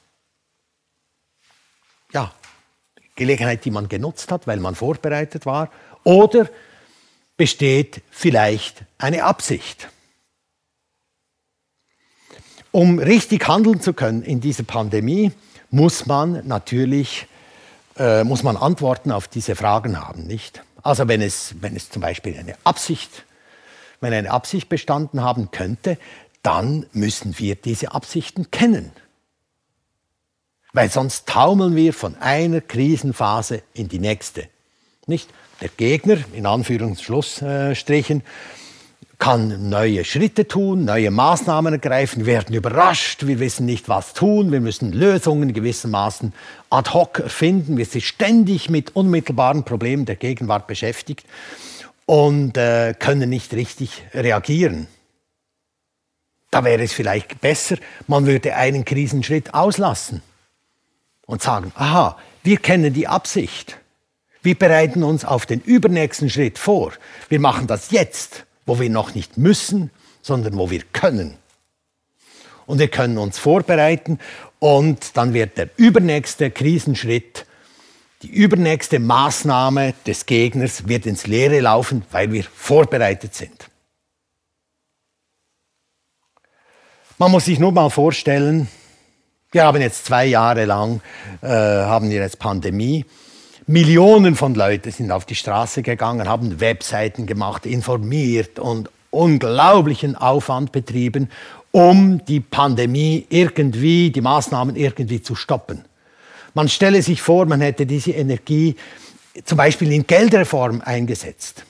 ja, Gelegenheit, die man genutzt hat, weil man vorbereitet war? Oder besteht vielleicht eine Absicht? Um richtig handeln zu können in dieser Pandemie, muss man natürlich äh, muss man Antworten auf diese Fragen haben, nicht? Also wenn es, wenn es zum Beispiel eine Absicht, wenn eine Absicht bestanden haben könnte, dann müssen wir diese Absichten kennen. Weil sonst taumeln wir von einer Krisenphase in die nächste. Nicht? Der Gegner, in Anführungsschlussstrichen, kann neue Schritte tun, neue Maßnahmen ergreifen, werden überrascht, wir wissen nicht, was tun, wir müssen Lösungen gewissermaßen ad hoc erfinden, wir sind ständig mit unmittelbaren Problemen der Gegenwart beschäftigt und äh, können nicht richtig reagieren. Da wäre es vielleicht besser, man würde einen Krisenschritt auslassen und sagen, aha, wir kennen die Absicht. Wir bereiten uns auf den übernächsten Schritt vor. Wir machen das jetzt wo wir noch nicht müssen, sondern wo wir können. Und wir können uns vorbereiten und dann wird der übernächste Krisenschritt, die übernächste Maßnahme des Gegners wird ins Leere laufen, weil wir vorbereitet sind. Man muss sich nur mal vorstellen, wir haben jetzt zwei Jahre lang, äh, haben wir jetzt Pandemie Millionen von Leuten sind auf die Straße gegangen, haben Webseiten gemacht, informiert und unglaublichen Aufwand betrieben, um die Pandemie irgendwie, die Maßnahmen irgendwie zu stoppen. Man stelle sich vor, man hätte diese Energie zum Beispiel in Geldreform eingesetzt.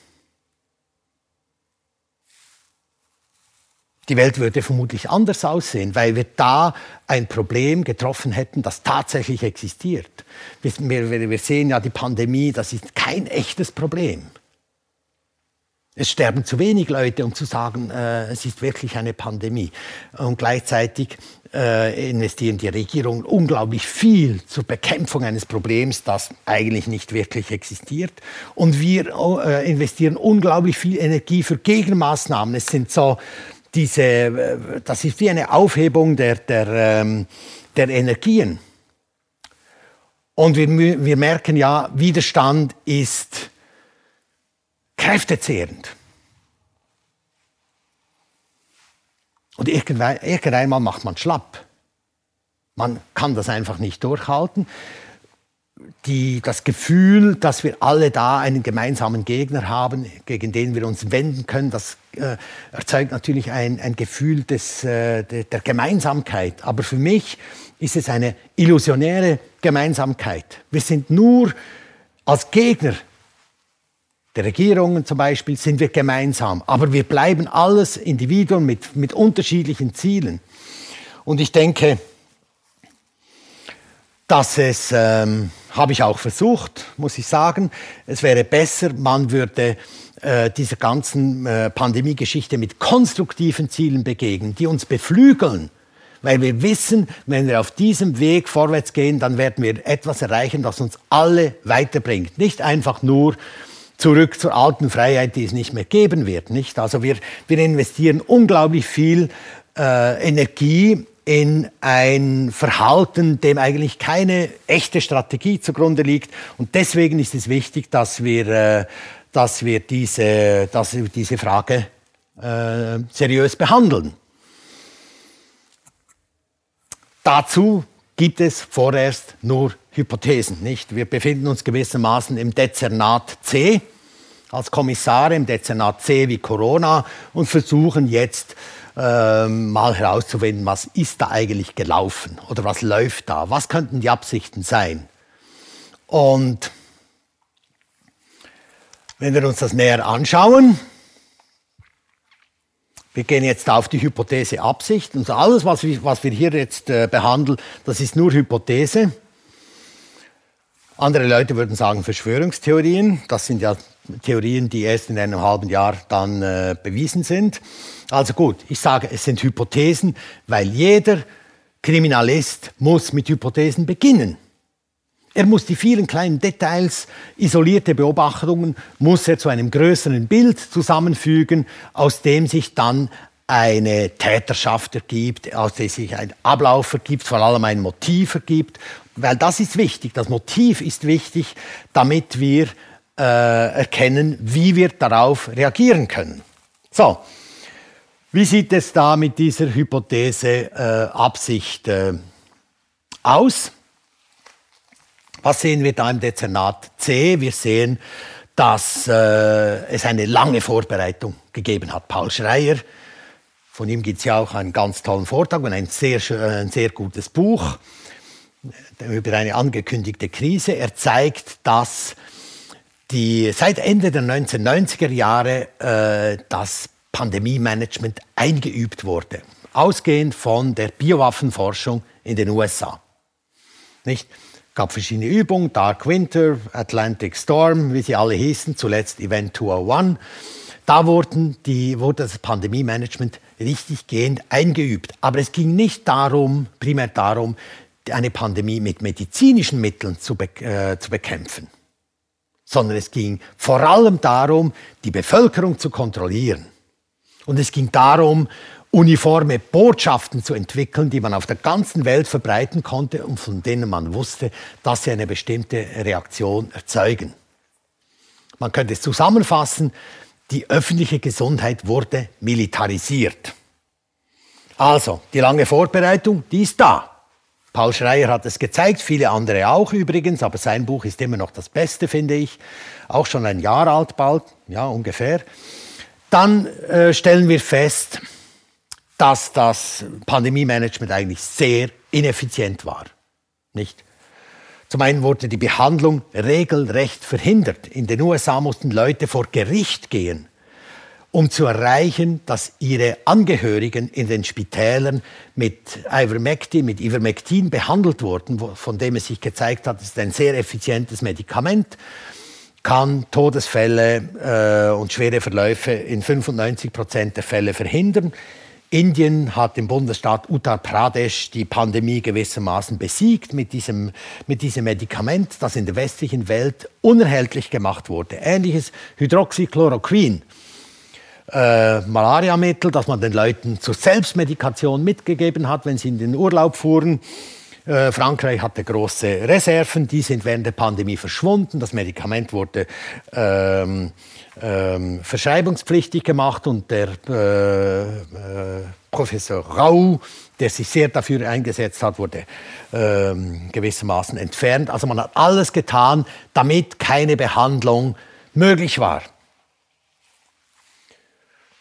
Die Welt würde vermutlich anders aussehen, weil wir da ein Problem getroffen hätten, das tatsächlich existiert. Wir, wir, sehen ja die Pandemie, das ist kein echtes Problem. Es sterben zu wenig Leute, um zu sagen, äh, es ist wirklich eine Pandemie. Und gleichzeitig äh, investieren die Regierungen unglaublich viel zur Bekämpfung eines Problems, das eigentlich nicht wirklich existiert. Und wir äh, investieren unglaublich viel Energie für Gegenmaßnahmen. Es sind so diese, äh, das ist wie eine Aufhebung der, der, ähm, der Energien. Und wir, wir merken ja, Widerstand ist kräftezehrend. Und irgendwann, irgendwann macht man schlapp. Man kann das einfach nicht durchhalten. Die, das Gefühl, dass wir alle da einen gemeinsamen Gegner haben, gegen den wir uns wenden können, das äh, erzeugt natürlich ein, ein Gefühl des, äh, de, der Gemeinsamkeit. Aber für mich ist es eine illusionäre Gemeinsamkeit. Wir sind nur als Gegner der Regierungen zum Beispiel sind wir gemeinsam, aber wir bleiben alles Individuen mit, mit unterschiedlichen Zielen. Und ich denke, dass es, ähm, habe ich auch versucht, muss ich sagen, es wäre besser, man würde äh, dieser ganzen äh, Pandemiegeschichte mit konstruktiven Zielen begegnen, die uns beflügeln, weil wir wissen, wenn wir auf diesem Weg vorwärts gehen, dann werden wir etwas erreichen, das uns alle weiterbringt. Nicht einfach nur zurück zur alten Freiheit, die es nicht mehr geben wird. Nicht? Also wir, wir investieren unglaublich viel äh, Energie in ein Verhalten, dem eigentlich keine echte Strategie zugrunde liegt. Und deswegen ist es wichtig, dass wir, äh, dass wir, diese, dass wir diese Frage äh, seriös behandeln. Dazu gibt es vorerst nur Hypothesen. Nicht? Wir befinden uns gewissermaßen im Dezernat C als Kommissare im Dezernat C wie Corona und versuchen jetzt äh, mal herauszufinden, was ist da eigentlich gelaufen oder was läuft da, was könnten die Absichten sein. Und wenn wir uns das näher anschauen, wir gehen jetzt auf die Hypothese Absicht. Und alles, was wir, hier jetzt äh, behandeln, das ist nur Hypothese. Andere Leute würden sagen Verschwörungstheorien. Das sind ja Theorien, die erst in einem halben Jahr dann äh, bewiesen sind. Also gut, ich sage, es sind Hypothesen, weil jeder Kriminalist muss mit Hypothesen beginnen. Er muss die vielen kleinen Details, isolierte Beobachtungen, muss er zu einem größeren Bild zusammenfügen, aus dem sich dann eine Täterschaft ergibt, aus dem sich ein Ablauf ergibt, vor allem ein Motiv ergibt. Weil das ist wichtig, das Motiv ist wichtig, damit wir äh, erkennen, wie wir darauf reagieren können. So, wie sieht es da mit dieser Hypothese äh, Absicht äh, aus? Was sehen wir da im Dezernat C? Wir sehen, dass äh, es eine lange Vorbereitung gegeben hat. Paul Schreier, von ihm gibt es ja auch einen ganz tollen Vortrag und ein sehr, ein sehr gutes Buch über eine angekündigte Krise. Er zeigt, dass die, seit Ende der 1990er Jahre äh, das Pandemie-Management eingeübt wurde, ausgehend von der Biowaffenforschung in den USA. Nicht? Gab verschiedene Übungen, Dark Winter, Atlantic Storm, wie sie alle hießen, zuletzt Event 201. Da wurden die, wurde das Pandemie-Management richtig gehend eingeübt. Aber es ging nicht darum, primär darum, eine Pandemie mit medizinischen Mitteln zu, be äh, zu bekämpfen sondern es ging vor allem darum, die Bevölkerung zu kontrollieren. Und es ging darum, uniforme Botschaften zu entwickeln, die man auf der ganzen Welt verbreiten konnte und von denen man wusste, dass sie eine bestimmte Reaktion erzeugen. Man könnte es zusammenfassen, die öffentliche Gesundheit wurde militarisiert. Also, die lange Vorbereitung, die ist da. Paul Schreier hat es gezeigt, viele andere auch übrigens, aber sein Buch ist immer noch das Beste, finde ich. Auch schon ein Jahr alt bald, ja ungefähr. Dann äh, stellen wir fest, dass das Pandemie-Management eigentlich sehr ineffizient war. Nicht? Zum einen wurde die Behandlung regelrecht verhindert. In den USA mussten Leute vor Gericht gehen, um zu erreichen, dass ihre Angehörigen in den Spitälern mit Ivermectin, mit Ivermectin behandelt wurden, von dem es sich gezeigt hat, es ist ein sehr effizientes Medikament, kann Todesfälle äh, und schwere Verläufe in 95 Prozent der Fälle verhindern. Indien hat im Bundesstaat Uttar Pradesh die Pandemie gewissermaßen besiegt mit diesem, mit diesem Medikament, das in der westlichen Welt unerhältlich gemacht wurde. Ähnliches Hydroxychloroquin äh, Malariamittel, das man den Leuten zur Selbstmedikation mitgegeben hat, wenn sie in den Urlaub fuhren, Äh, Frankreich hatte große Reserven, die sind während der Pandemie verschwunden. Das Medikament wurde ähm, ähm, verschreibungspflichtig gemacht und der äh, äh, Professor Rau, der sich sehr dafür eingesetzt hat, wurde ähm, gewissermaßen entfernt. Also man hat alles getan, damit keine Behandlung möglich war.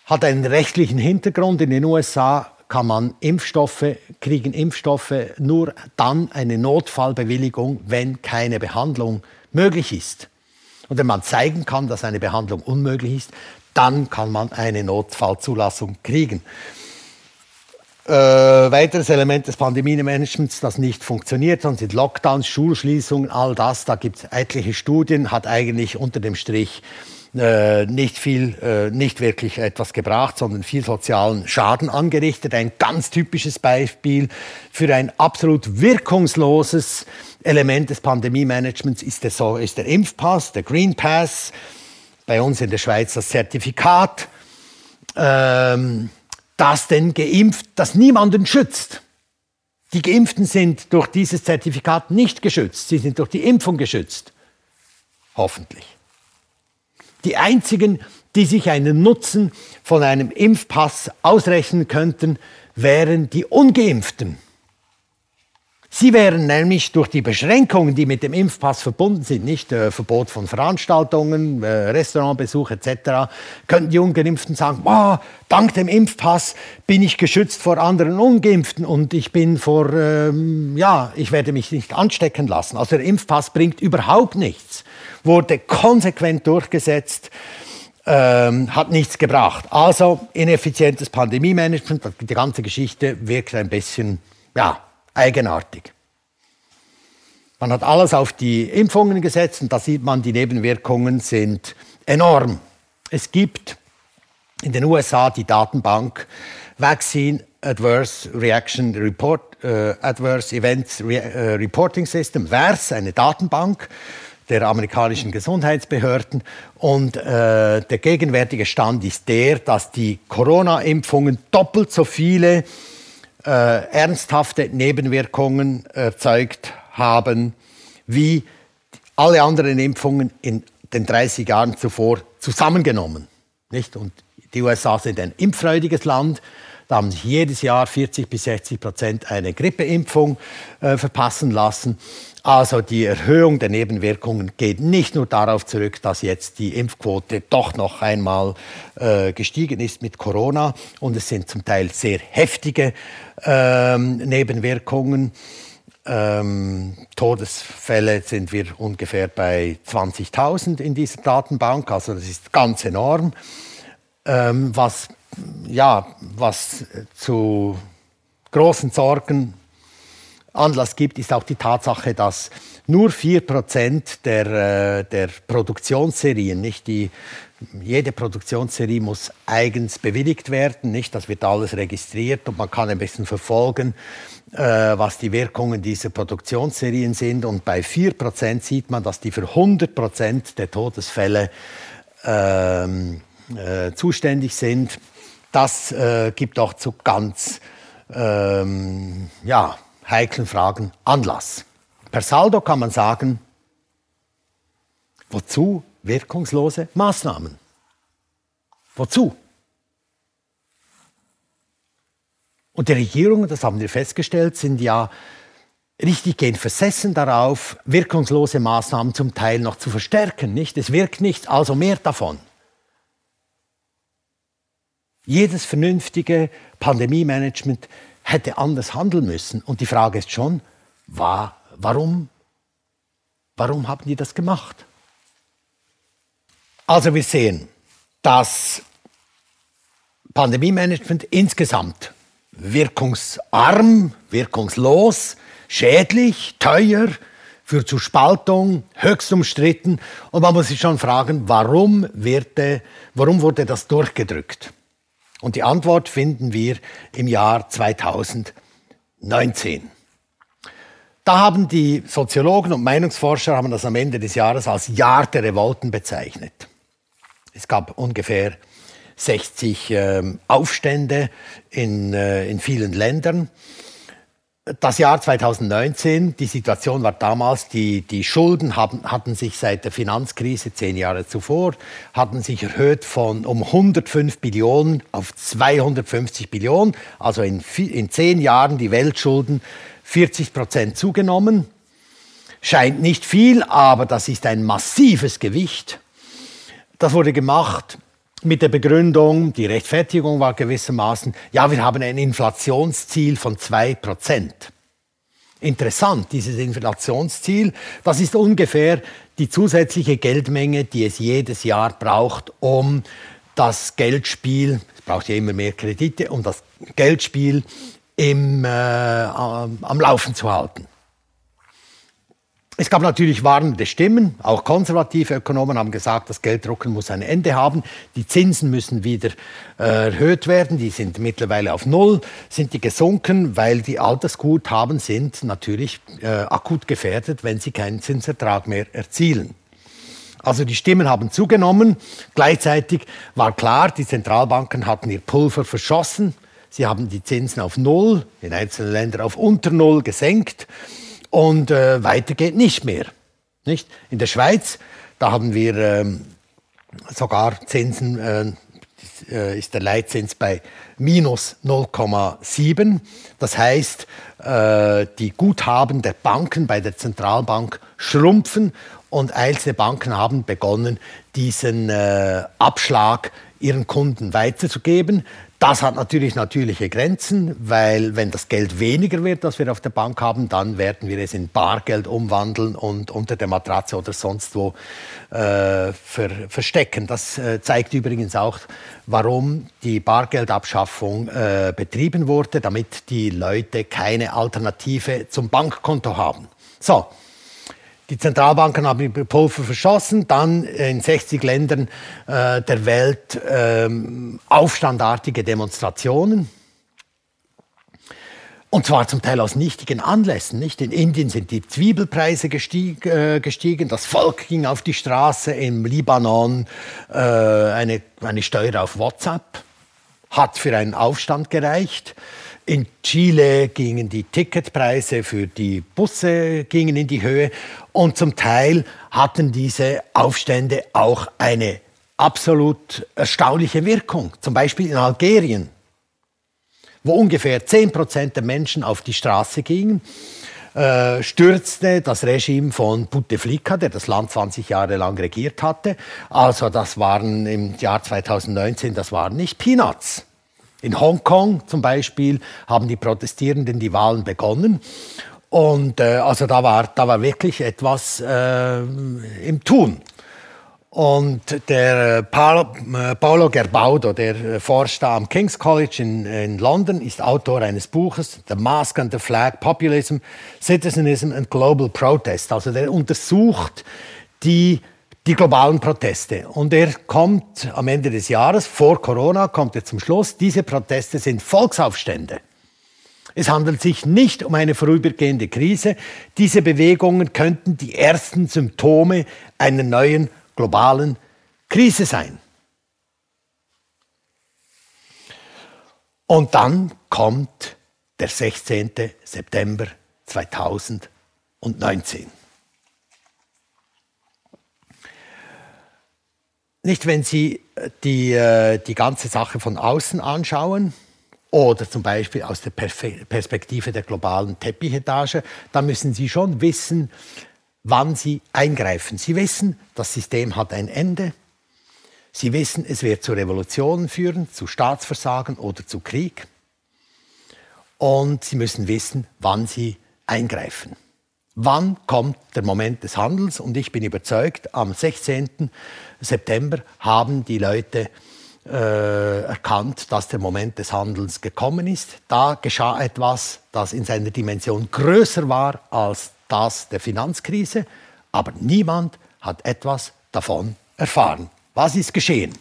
Hat einen rechtlichen Hintergrund. In den USA kann man Impfstoffe, kriegen Impfstoffe nur dann eine Notfallbewilligung, wenn keine Behandlung möglich ist. Und wenn man zeigen kann, dass eine Behandlung unmöglich ist, dann kann man eine Notfallzulassung kriegen. Äh, weiteres Element des Pandemiemanagements, das nicht funktioniert, sind Lockdowns, Schulschließungen, all das. Da gibt es etliche Studien, hat eigentlich unter dem Strich äh, nicht viel, äh, nicht wirklich etwas gebracht, sondern viel sozialen Schaden angerichtet. Ein ganz typisches Beispiel für ein absolut wirkungsloses Element des Pandemiemanagements ist der, so, ist der Impfpass, der Green Pass. Bei uns in der Schweiz das Zertifikat. Ähm, das den Geimpft, das niemanden schützt. Die Geimpften sind durch dieses Zertifikat nicht geschützt, sie sind durch die Impfung geschützt. Hoffentlich. Die einzigen, die sich einen Nutzen von einem Impfpass ausrechnen könnten, wären die ungeimpften. Sie wären nämlich durch die Beschränkungen, die mit dem Impfpass verbunden sind, nicht äh, Verbot von Veranstaltungen, äh, Restaurantbesuch etc., könnten die Ungeimpften sagen, oh, dank dem Impfpass bin ich geschützt vor anderen Ungeimpften und ich bin vor, ähm, ja, ich werde mich nicht anstecken lassen. Also der Impfpass bringt überhaupt nichts, wurde konsequent durchgesetzt. Ähm, hat nichts gebracht. Also ineffizientes Pandemie-Management, die ganze Geschichte wirkt ein bisschen, ja, eigenartig. Man hat alles auf die Impfungen gesetzt und da sieht man, die Nebenwirkungen sind enorm. Es gibt in den USA die Datenbank Vaccine Adverse Reaction Report, äh, Adverse Events Re äh, Reporting System, VARS, eine Datenbank der amerikanischen Gesundheitsbehörden. Und äh, der gegenwärtige Stand ist der, dass die Corona-Impfungen doppelt so viele äh, ernsthafte Nebenwirkungen erzeugt haben, wie alle anderen Impfungen in den 30 Jahren zuvor zusammengenommen. Nicht? Und die USA sind ein impffreudiges Land. Da haben sich jedes Jahr 40 bis 60 Prozent eine Grippeimpfung äh, verpassen lassen. Also die Erhöhung der Nebenwirkungen geht nicht nur darauf zurück, dass jetzt die Impfquote doch noch einmal äh, gestiegen ist mit Corona und es sind zum Teil sehr heftige ähm, Nebenwirkungen. Ähm, Todesfälle sind wir ungefähr bei 20.000 in dieser Datenbank, also das ist ganz enorm. Ähm, was, ja, was zu großen Sorgen Anlass gibt, ist auch die Tatsache, dass nur 4% der, äh, der Produktionsserien, nicht die, jede Produktionsserie muss eigens bewilligt werden, nicht? Das wird alles registriert und man kann ein bisschen verfolgen, äh, was die Wirkungen dieser Produktionsserien sind. Und bei 4% sieht man, dass die für 100% der Todesfälle ähm, äh, zuständig sind. Das äh, gibt auch zu ganz, ähm, ja, heiklen Fragen Anlass. Per Saldo kann man sagen, wozu wirkungslose Maßnahmen? Wozu? Und die Regierungen, das haben wir festgestellt, sind ja richtiggehend versessen darauf, wirkungslose Maßnahmen zum Teil noch zu verstärken. Nicht? Es wirkt nichts, also mehr davon. Jedes vernünftige Pandemie-Management hätte anders handeln müssen. Und die Frage ist schon, war, warum, warum haben die das gemacht? Also wir sehen, dass Pandemie-Management insgesamt wirkungsarm, wirkungslos, schädlich, teuer, führt zu Spaltung, höchst umstritten. Und man muss sich schon fragen, warum, wird, warum wurde das durchgedrückt? Und die Antwort finden wir im Jahr 2019. Da haben die Soziologen und Meinungsforscher haben das am Ende des Jahres als Jahr der Revolten bezeichnet. Es gab ungefähr 60 äh, Aufstände in, äh, in vielen Ländern. Das Jahr 2019, die Situation war damals, die, die Schulden haben, hatten sich seit der Finanzkrise zehn Jahre zuvor, hatten sich erhöht von um 105 Billionen auf 250 Billionen, also in, in zehn Jahren die Weltschulden 40 Prozent zugenommen. Scheint nicht viel, aber das ist ein massives Gewicht. Das wurde gemacht mit der Begründung, die Rechtfertigung war gewissermaßen, ja, wir haben ein Inflationsziel von 2%. Interessant, dieses Inflationsziel, das ist ungefähr die zusätzliche Geldmenge, die es jedes Jahr braucht, um das Geldspiel, es braucht ja immer mehr Kredite, um das Geldspiel im, äh, am Laufen zu halten. Es gab natürlich warnende Stimmen, auch konservative Ökonomen haben gesagt, das Gelddrucken muss ein Ende haben, die Zinsen müssen wieder äh, erhöht werden, die sind mittlerweile auf Null, sind die gesunken, weil die Altersguthaben sind natürlich äh, akut gefährdet, wenn sie keinen Zinsertrag mehr erzielen. Also die Stimmen haben zugenommen, gleichzeitig war klar, die Zentralbanken hatten ihr Pulver verschossen, sie haben die Zinsen auf Null, in einzelnen Ländern auf unter Null gesenkt und äh, weiter geht nicht mehr. Nicht? In der Schweiz, da haben wir ähm, sogar Zinsen, äh, äh ist der Leitzins bei minus 0,7. Das heißt, äh, die Guthaben der Banken bei der Zentralbank schrumpfen und einzelne Banken haben begonnen, diesen äh, Abschlag ihren Kunden weiterzugeben. Das hat natürlich natürliche Grenzen, weil wenn das Geld weniger wird, das wir auf der Bank haben, dann werden wir es in Bargeld umwandeln und unter der Matratze oder sonst wo äh, ver verstecken. Das äh, zeigt übrigens auch, warum die Bargeldabschaffung äh, betrieben wurde, damit die Leute keine Alternative zum Bankkonto haben. So, die Zentralbanken haben die Pulver verschossen, dann in 60 Ländern äh, der Welt ähm, aufstandartige Demonstrationen. Und zwar zum Teil aus nichtigen Anlässen. Nicht? In Indien sind die Zwiebelpreise gestieg, äh, gestiegen, das Volk ging auf die Straße, im Libanon äh, eine, eine Steuer auf WhatsApp hat für einen Aufstand gereicht. In Chile gingen die Ticketpreise für die Busse gingen in die Höhe und zum Teil hatten diese Aufstände auch eine absolut erstaunliche Wirkung. Zum Beispiel in Algerien, wo ungefähr 10 Prozent der Menschen auf die Straße gingen, äh, stürzte das Regime von Bouteflika, der das Land 20 Jahre lang regiert hatte. Also das waren im Jahr 2019, das waren nicht Peanuts. In Hongkong zum Beispiel haben die Protestierenden die Wahlen begonnen. Und äh, also da war, da war wirklich etwas äh, im Tun. Und der äh, Paolo, äh, Paolo Gerbaudo, der äh, forscht da am King's College in, in London, ist Autor eines Buches, The Mask and the Flag, Populism, Citizenism and Global Protest. Also der untersucht die die globalen Proteste. Und er kommt am Ende des Jahres, vor Corona, kommt er zum Schluss, diese Proteste sind Volksaufstände. Es handelt sich nicht um eine vorübergehende Krise. Diese Bewegungen könnten die ersten Symptome einer neuen globalen Krise sein. Und dann kommt der 16. September 2019. Nicht, wenn Sie äh, die, äh, die ganze Sache von außen anschauen oder zum Beispiel aus der Perspektive der globalen Teppichetage, dann müssen Sie schon wissen, wann Sie eingreifen. Sie wissen, das System hat ein Ende. Sie wissen, es wird zu Revolutionen führen, zu Staatsversagen oder zu Krieg. Und Sie müssen wissen, wann Sie eingreifen. Wann kommt der Moment des Handels? Und ich bin überzeugt, am 16. September haben die Leute äh, erkannt, dass der Moment des Handelns gekommen ist. Da geschah etwas, das in seiner Dimension größer war als das der Finanzkrise, aber niemand hat etwas davon erfahren. Was ist geschehen?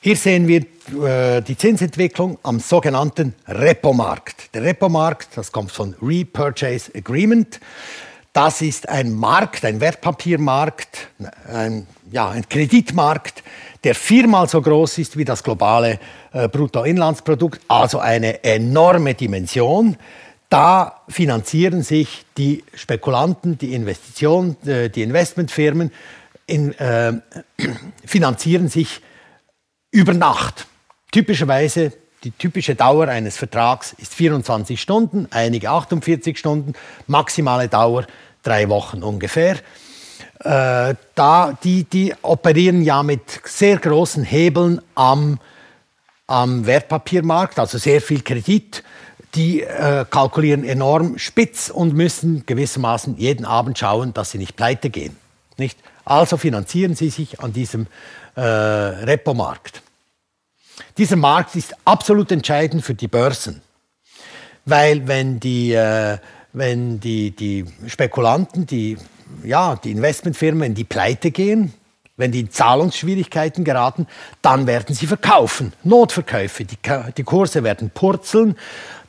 Hier sehen wir äh, die Zinsentwicklung am sogenannten Repo-Markt. Der Repo-Markt, das kommt von Repurchase Agreement. Das ist ein Markt, ein Wertpapiermarkt, ein, ja, ein Kreditmarkt, der viermal so groß ist wie das globale äh, Bruttoinlandsprodukt, also eine enorme Dimension. Da finanzieren sich die Spekulanten, die Investitionen, äh, die Investmentfirmen in, äh, finanzieren sich über Nacht. Typischerweise die typische Dauer eines Vertrags ist 24 Stunden, einige 48 Stunden, maximale Dauer drei Wochen ungefähr. Äh, da, die, die operieren ja mit sehr großen Hebeln am, am Wertpapiermarkt, also sehr viel Kredit. Die äh, kalkulieren enorm spitz und müssen gewissermaßen jeden Abend schauen, dass sie nicht pleite gehen. Nicht? Also finanzieren sie sich an diesem äh, Repo-Markt. Dieser Markt ist absolut entscheidend für die Börsen, weil wenn die, äh, wenn die, die Spekulanten, die, ja, die Investmentfirmen in die Pleite gehen, wenn die in Zahlungsschwierigkeiten geraten, dann werden sie verkaufen. Notverkäufe, die, die Kurse werden purzeln.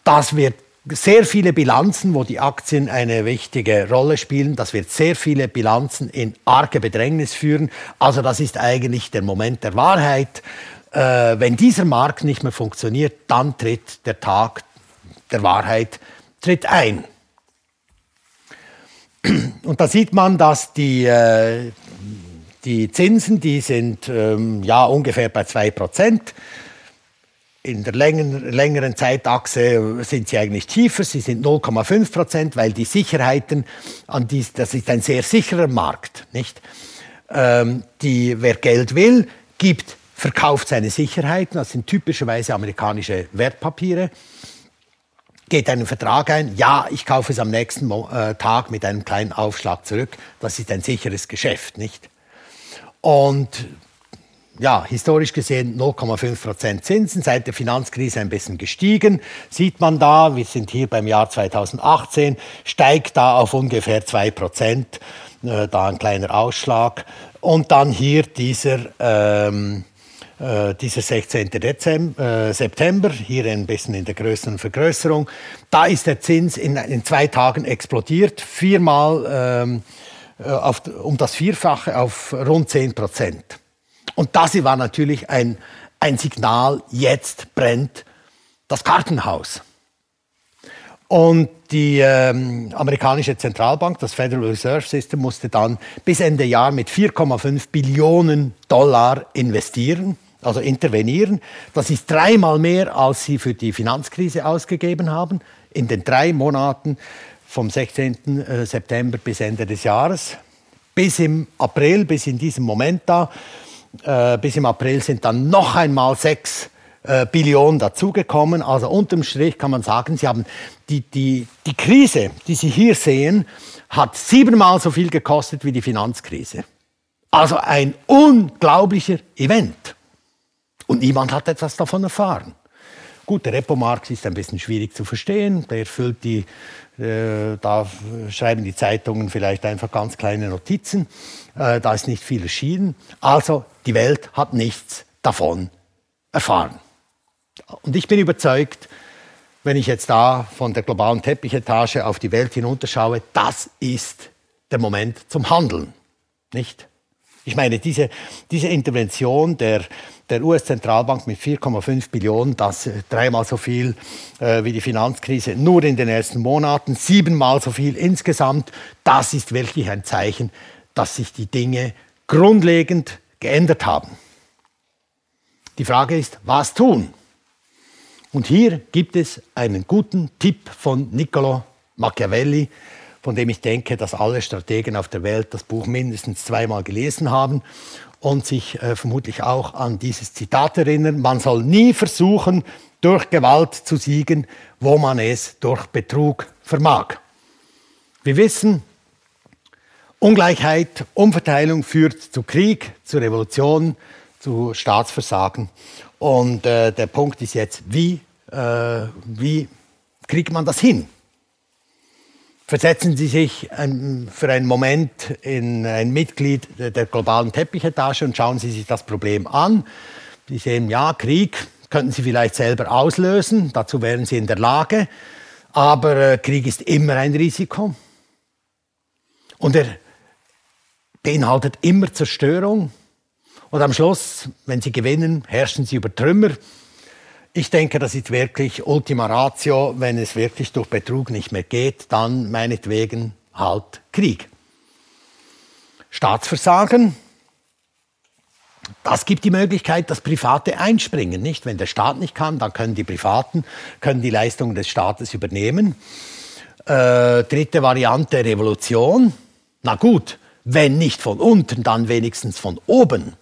Das wird sehr viele Bilanzen, wo die Aktien eine wichtige Rolle spielen. Das wird sehr viele Bilanzen in arge Bedrängnis führen. Also das ist eigentlich der Moment der Wahrheit. Äh, wenn dieser Markt nicht mehr funktioniert, dann tritt der Tag der Wahrheit tritt ein. Und da sieht man, dass die, äh, die Zinsen, die sind ähm, ja ungefähr bei 2%. In der längeren, längeren Zeitachse sind sie eigentlich tiefer, sie sind 0,5 Prozent, weil die Sicherheiten, an dies, das ist ein sehr sicherer Markt. Nicht? Ähm, die, wer Geld will, gibt, verkauft seine Sicherheiten, das sind typischerweise amerikanische Wertpapiere, geht einen Vertrag ein, ja, ich kaufe es am nächsten äh, Tag mit einem kleinen Aufschlag zurück, das ist ein sicheres Geschäft, nicht? Und ja, historisch gesehen 0,5% Zinsen, seit der Finanzkrise ein bisschen gestiegen. Sieht man da, wir sind hier beim Jahr 2018, steigt da auf ungefähr 2% äh, da ein kleiner Ausschlag. Und dann hier dieser, ähm, äh, dieser 16. Dezember, äh, September, hier ein bisschen in der größeren Vergrößerung. Da ist der Zins in, in zwei Tagen explodiert, viermal ähm, äh, auf, um das Vierfache auf rund 10 Prozent. Und das war natürlich ein, ein Signal, jetzt brennt das Kartenhaus. Und die ähm, amerikanische Zentralbank, das Federal Reserve System, musste dann bis Ende Jahr mit 4,5 Billionen Dollar investieren, also intervenieren. Das ist dreimal mehr, als sie für die Finanzkrise ausgegeben haben, in den drei Monaten vom 16. Äh, September bis Ende des Jahres. Bis im April, bis in diesem Moment da, äh, bis im April sind dann noch einmal sechs äh, Billionen dazugekommen. Also unterm Strich kann man sagen, Sie haben die, die, die Krise, die Sie hier sehen, hat siebenmal so viel gekostet wie die Finanzkrise. Also ein unglaublicher Event. Und niemand hat etwas davon erfahren. Gut, der Repo-Markt ist ein bisschen schwierig zu verstehen. Der füllt die, äh, da schreiben die Zeitungen vielleicht einfach ganz kleine Notizen. Äh, da ist nicht viel erschienen. Also die Welt hat nichts davon erfahren. Und ich bin überzeugt, wenn ich jetzt da von der globalen Teppichetage auf die Welt hinunterschaue, das ist der Moment zum Handeln, nicht? Ich meine, diese, diese Intervention der, der US-Zentralbank mit 4,5 Billionen, das äh, dreimal so viel äh, wie die Finanzkrise, nur in den ersten Monaten, siebenmal so viel insgesamt, das ist wirklich ein Zeichen, dass sich die Dinge grundlegend geändert haben. Die Frage ist, was tun? Und hier gibt es einen guten Tipp von Niccolo Machiavelli, von dem ich denke, dass alle Strategen auf der Welt das Buch mindestens zweimal gelesen haben und sich äh, vermutlich auch an dieses Zitat erinnern. Man soll nie versuchen, durch Gewalt zu siegen, wo man es durch Betrug vermag. Wir wissen, Ungleichheit, Umverteilung führt zu Krieg, zu Revolution, zu Staatsversagen. Und äh, der Punkt ist jetzt, wie, äh, wie kriegt man das hin? Versetzen Sie sich ein, für einen Moment in ein Mitglied der globalen Teppichetage und schauen Sie sich das Problem an. Sie sehen, ja, Krieg könnten Sie vielleicht selber auslösen, dazu wären Sie in der Lage, aber äh, Krieg ist immer ein Risiko. Und er beinhaltet immer Zerstörung. Und am Schluss, wenn sie gewinnen, herrschen sie über Trümmer. Ich denke, das ist wirklich Ultima Ratio. Wenn es wirklich durch Betrug nicht mehr geht, dann meinetwegen halt Krieg. Staatsversagen, das gibt die Möglichkeit, dass Private einspringen. Nicht? Wenn der Staat nicht kann, dann können die Privaten können die Leistungen des Staates übernehmen. Äh, dritte Variante, Revolution. Na gut, wenn nicht von unten, dann wenigstens von oben.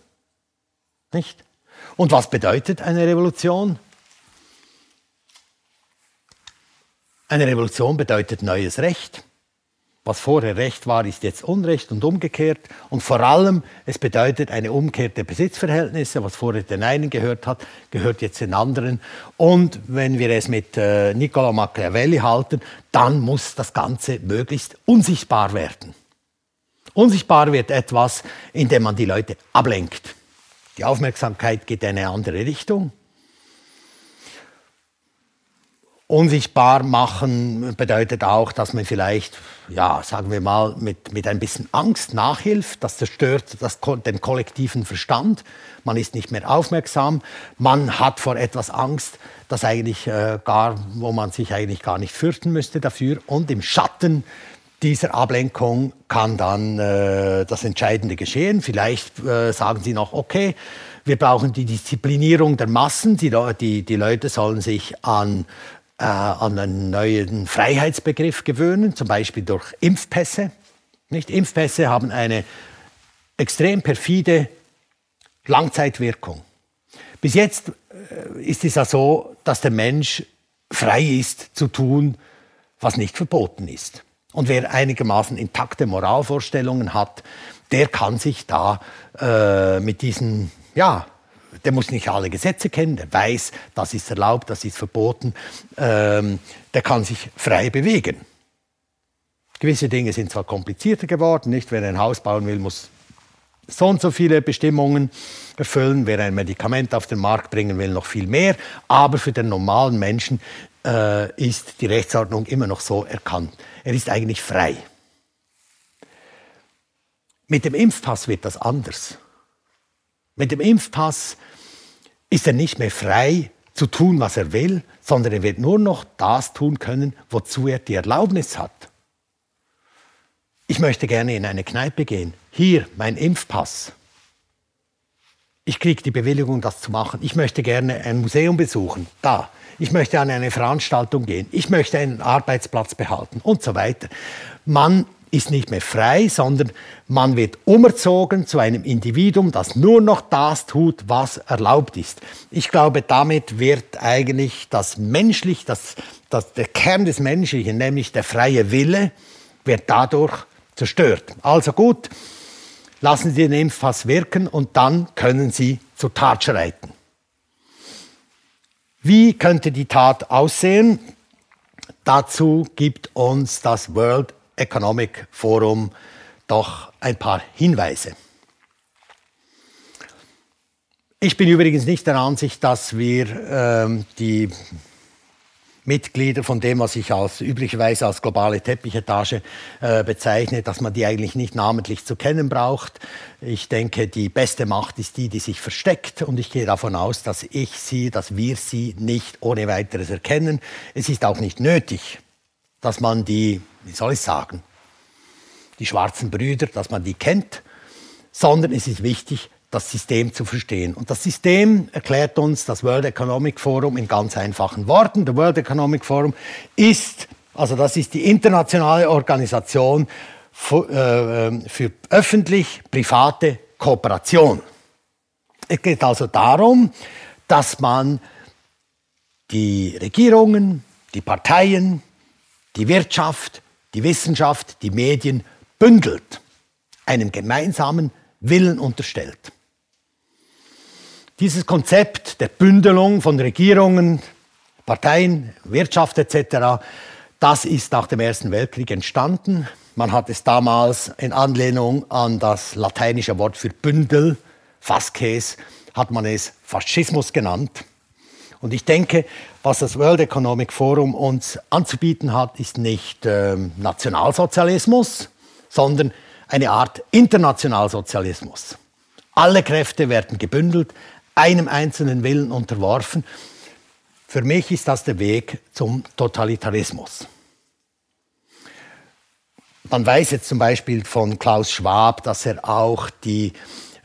Nicht? Und was bedeutet eine Revolution? Eine Revolution bedeutet neues Recht. Was vorher Recht war, ist jetzt Unrecht und umgekehrt. Und vor allem, es bedeutet eine Umkehr der Besitzverhältnisse. Was vorher den einen gehört hat, gehört jetzt den anderen. Und wenn wir es mit äh, Niccolo Machiavelli halten, dann muss das Ganze möglichst unsichtbar werden. Unsichtbar wird etwas, indem man die Leute ablenkt. Die Aufmerksamkeit geht in eine andere Richtung. Unsichtbar machen bedeutet auch, dass man vielleicht, ja, sagen wir mal, mit, mit ein bisschen Angst nachhilft. Das zerstört das, den kollektiven Verstand. Man ist nicht mehr aufmerksam. Man hat vor etwas Angst, das eigentlich äh, gar, wo man sich eigentlich gar nicht fürchten müsste dafür. Und im Schatten dieser Ablenkung kann dann äh, das Entscheidende geschehen. Vielleicht äh, sagen Sie noch, okay, wir brauchen die Disziplinierung der Massen. Die, die, die Leute sollen sich an äh, an einen neuen Freiheitsbegriff gewöhnen, zum Beispiel durch Impfpässe. Nicht? Impfpässe haben eine extrem perfide Langzeitwirkung. Bis jetzt äh, ist es ja so, dass der Mensch frei ist zu tun, was nicht verboten ist. Und wer einigermaßen intakte Moralvorstellungen hat, der kann sich da äh, mit diesen ja, der muss nicht alle Gesetze kennen, der weiß, das ist erlaubt, das ist verboten, ähm, der kann sich frei bewegen. Gewisse Dinge sind zwar komplizierter geworden, nicht? Wer ein Haus bauen will, muss so und so viele Bestimmungen erfüllen. Wer ein Medikament auf den Markt bringen will, noch viel mehr. Aber für den normalen Menschen äh, ist die Rechtsordnung immer noch so erkannt. Er ist eigentlich frei. Mit dem Impfpass wird das anders. Mit dem Impfpass ist er nicht mehr frei zu tun, was er will, sondern er wird nur noch das tun können, wozu er die Erlaubnis hat. Ich möchte gerne in eine Kneipe gehen. Hier, mein Impfpass. Ich kriege die Bewilligung, das zu machen. Ich möchte gerne ein Museum besuchen. Da. Ich möchte an eine Veranstaltung gehen. Ich möchte einen Arbeitsplatz behalten und so weiter. Man ist nicht mehr frei, sondern man wird umerzogen zu einem Individuum, das nur noch das tut, was erlaubt ist. Ich glaube, damit wird eigentlich das menschlich, das, das, der Kern des Menschlichen, nämlich der freie Wille, wird dadurch zerstört. Also gut, lassen Sie den Impfpass wirken und dann können Sie zur Tat schreiten. Wie könnte die Tat aussehen? Dazu gibt uns das World Economic Forum doch ein paar Hinweise. Ich bin übrigens nicht der Ansicht, dass wir ähm, die Mitglieder von dem, was ich als üblicherweise als globale Teppichetage äh, bezeichne, dass man die eigentlich nicht namentlich zu kennen braucht. Ich denke, die beste Macht ist die, die sich versteckt und ich gehe davon aus, dass ich sie, dass wir sie nicht ohne weiteres erkennen. Es ist auch nicht nötig, dass man die wie soll ich sagen, die schwarzen Brüder, dass man die kennt, sondern es ist wichtig, das System zu verstehen. Und das System erklärt uns das World Economic Forum in ganz einfachen Worten. Der World Economic Forum ist, also das ist die internationale Organisation für, äh, für öffentlich-private Kooperation. Es geht also darum, dass man die Regierungen, die Parteien, die Wirtschaft, die Wissenschaft, die Medien bündelt, einem gemeinsamen Willen unterstellt. Dieses Konzept der Bündelung von Regierungen, Parteien, Wirtschaft etc., das ist nach dem Ersten Weltkrieg entstanden. Man hat es damals in Anlehnung an das lateinische Wort für Bündel, Fasces, hat man es Faschismus genannt. Und ich denke, was das World Economic Forum uns anzubieten hat, ist nicht ähm, Nationalsozialismus, sondern eine Art Internationalsozialismus. Alle Kräfte werden gebündelt, einem einzelnen Willen unterworfen. Für mich ist das der Weg zum Totalitarismus. Man weiß jetzt zum Beispiel von Klaus Schwab, dass er auch die,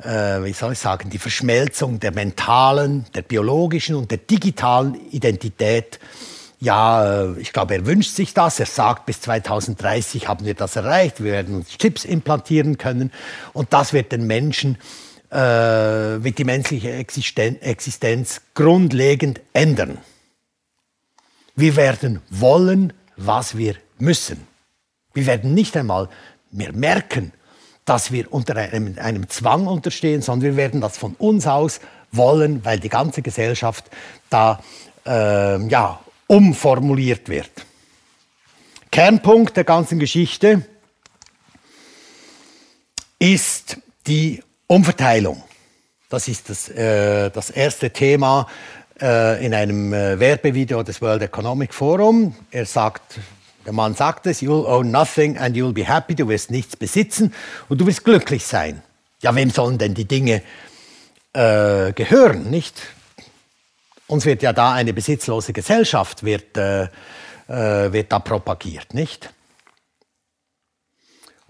äh, wie soll ich sagen, die Verschmelzung der mentalen, der biologischen und der digitalen Identität ja, äh, ich glaube, er wünscht sich das. Er sagt, bis 2030 haben wir das erreicht. Wir werden uns Chips implantieren können. Und das wird den Menschen, äh, wird die menschliche Existen Existenz grundlegend ändern. Wir werden wollen, was wir müssen. Wir werden nicht einmal mehr merken, dass wir unter einem, einem Zwang unterstehen, sondern wir werden das von uns aus wollen, weil die ganze Gesellschaft da äh, ja, umformuliert wird. Kernpunkt der ganzen Geschichte ist die Umverteilung. Das ist das, äh, das erste Thema äh, in einem äh, Werbevideo des World Economic Forum. Er sagt, der Mann sagt es, you'll own nothing and you'll be happy, du wirst nichts besitzen und du wirst glücklich sein. Ja, wem sollen denn die Dinge äh, gehören, nicht? Uns wird ja da eine besitzlose Gesellschaft wird, äh, äh, wird da propagiert, nicht?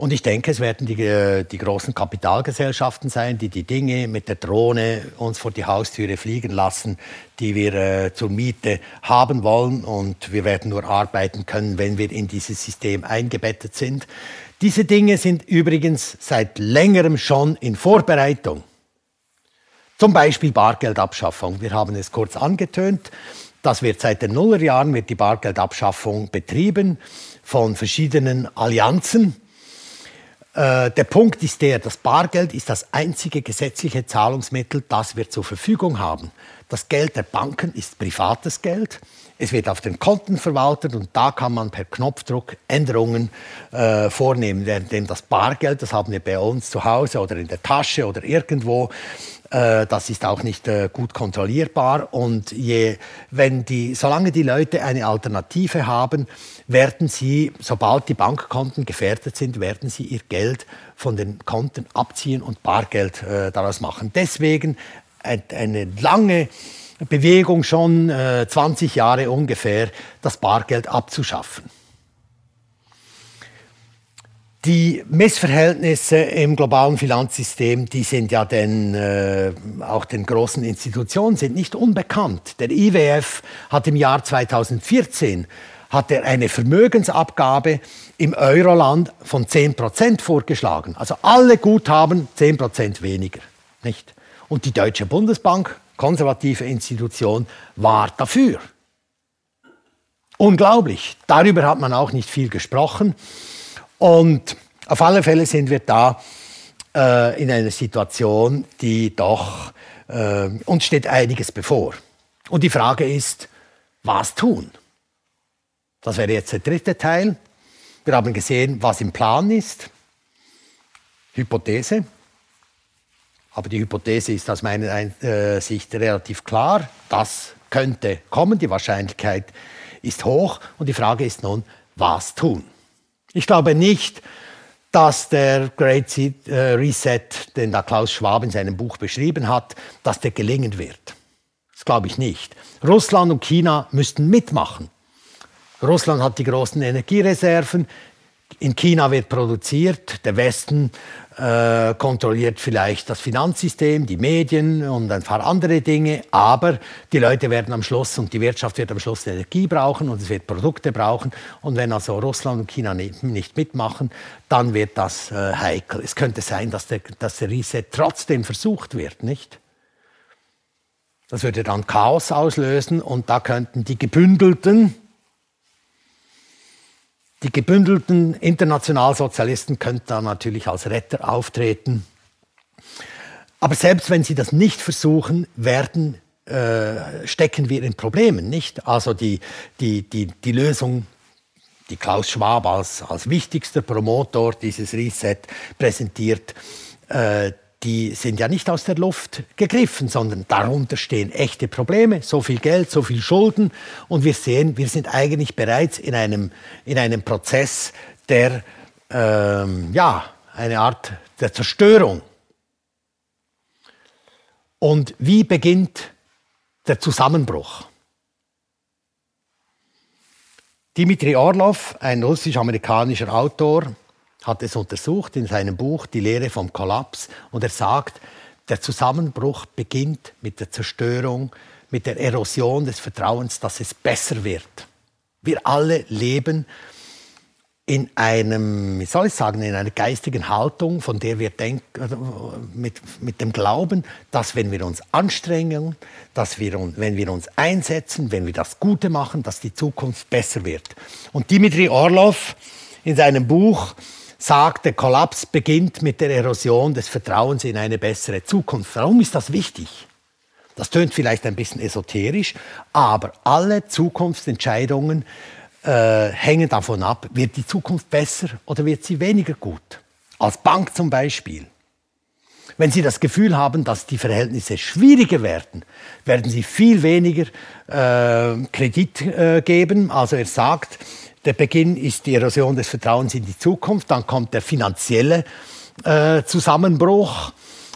Und ich denke, es werden die, äh, die großen Kapitalgesellschaften sein, die die Dinge mit der Drohne uns vor die Haustüre fliegen lassen, die wir äh, zur Miete haben wollen. Und wir werden nur arbeiten können, wenn wir in dieses System eingebettet sind. Diese Dinge sind übrigens seit längerem schon in Vorbereitung. Zum Beispiel Bargeldabschaffung. Wir haben es kurz angetönt. Das wird seit den Nullerjahren wird die Bargeldabschaffung betrieben von verschiedenen Allianzen. Äh, der Punkt ist der, das Bargeld ist das einzige gesetzliche Zahlungsmittel, das wir zur Verfügung haben. Das Geld der Banken ist privates Geld. Es wird auf den Konten verwaltet und da kann man per Knopfdruck Änderungen äh, vornehmen. Während das Bargeld, das haben wir bei uns zu Hause oder in der Tasche oder irgendwo, das ist auch nicht äh, gut kontrollierbar. Und je, wenn die, solange die Leute eine Alternative haben, werden sie, sobald die Bankkonten gefährdet sind, werden sie ihr Geld von den Konten abziehen und Bargeld äh, daraus machen. Deswegen eine lange Bewegung schon, äh, 20 Jahre ungefähr, das Bargeld abzuschaffen. Die Missverhältnisse im globalen Finanzsystem, die sind ja den, äh, auch den großen Institutionen sind nicht unbekannt. Der IWF hat im Jahr 2014 hat er eine Vermögensabgabe im Euroland von 10% vorgeschlagen. Also alle Guthaben 10% weniger, nicht? Und die Deutsche Bundesbank, konservative Institution, war dafür. Unglaublich. Darüber hat man auch nicht viel gesprochen. Und auf alle Fälle sind wir da äh, in einer Situation, die doch, äh, uns steht einiges bevor. Und die Frage ist, was tun? Das wäre jetzt der dritte Teil. Wir haben gesehen, was im Plan ist. Hypothese. Aber die Hypothese ist aus meiner äh, Sicht relativ klar. Das könnte kommen. Die Wahrscheinlichkeit ist hoch. Und die Frage ist nun, was tun? Ich glaube nicht, dass der Great äh, Reset, den da Klaus Schwab in seinem Buch beschrieben hat, dass der gelingen wird. Das glaube ich nicht. Russland und China müssten mitmachen. Russland hat die großen Energiereserven. In China wird produziert. Der Westen äh, kontrolliert vielleicht das Finanzsystem, die Medien und ein paar andere Dinge, aber die Leute werden am Schluss und die Wirtschaft wird am Schluss Energie brauchen und es wird Produkte brauchen. Und wenn also Russland und China nicht, mitmachen, dann wird das äh, heikel. Es könnte sein, dass der, dass der Reset trotzdem versucht wird, nicht? Das würde dann Chaos auslösen und da könnten die gebündelten die gebündelten Internationalsozialisten könnten da natürlich als Retter auftreten. Aber selbst wenn sie das nicht versuchen, werden, äh, stecken wir in Problemen, nicht? Also die, die, die, die Lösung, die Klaus Schwab als, als wichtigster Promotor dieses Reset präsentiert, äh, die sind ja nicht aus der Luft gegriffen, sondern darunter stehen echte Probleme, so viel Geld, so viel Schulden. Und wir sehen, wir sind eigentlich bereits in einem, in einem Prozess, der ähm, ja, eine Art der Zerstörung. Und wie beginnt der Zusammenbruch? Dimitri Orlov, ein russisch-amerikanischer Autor, hat es untersucht in seinem Buch Die Lehre vom Kollaps und er sagt, der Zusammenbruch beginnt mit der Zerstörung, mit der Erosion des Vertrauens, dass es besser wird. Wir alle leben in einem, wie soll ich sagen, in einer geistigen Haltung, von der wir denken, mit, mit dem Glauben, dass wenn wir uns anstrengen, dass wir, wenn wir uns einsetzen, wenn wir das Gute machen, dass die Zukunft besser wird. Und Dimitri Orlov in seinem Buch sagt, der Kollaps beginnt mit der Erosion des Vertrauens in eine bessere Zukunft. Warum ist das wichtig? Das tönt vielleicht ein bisschen esoterisch, aber alle Zukunftsentscheidungen äh, hängen davon ab, wird die Zukunft besser oder wird sie weniger gut. Als Bank zum Beispiel. Wenn Sie das Gefühl haben, dass die Verhältnisse schwieriger werden, werden Sie viel weniger äh, Kredit äh, geben. Also er sagt, der Beginn ist die Erosion des Vertrauens in die Zukunft, dann kommt der finanzielle äh, Zusammenbruch.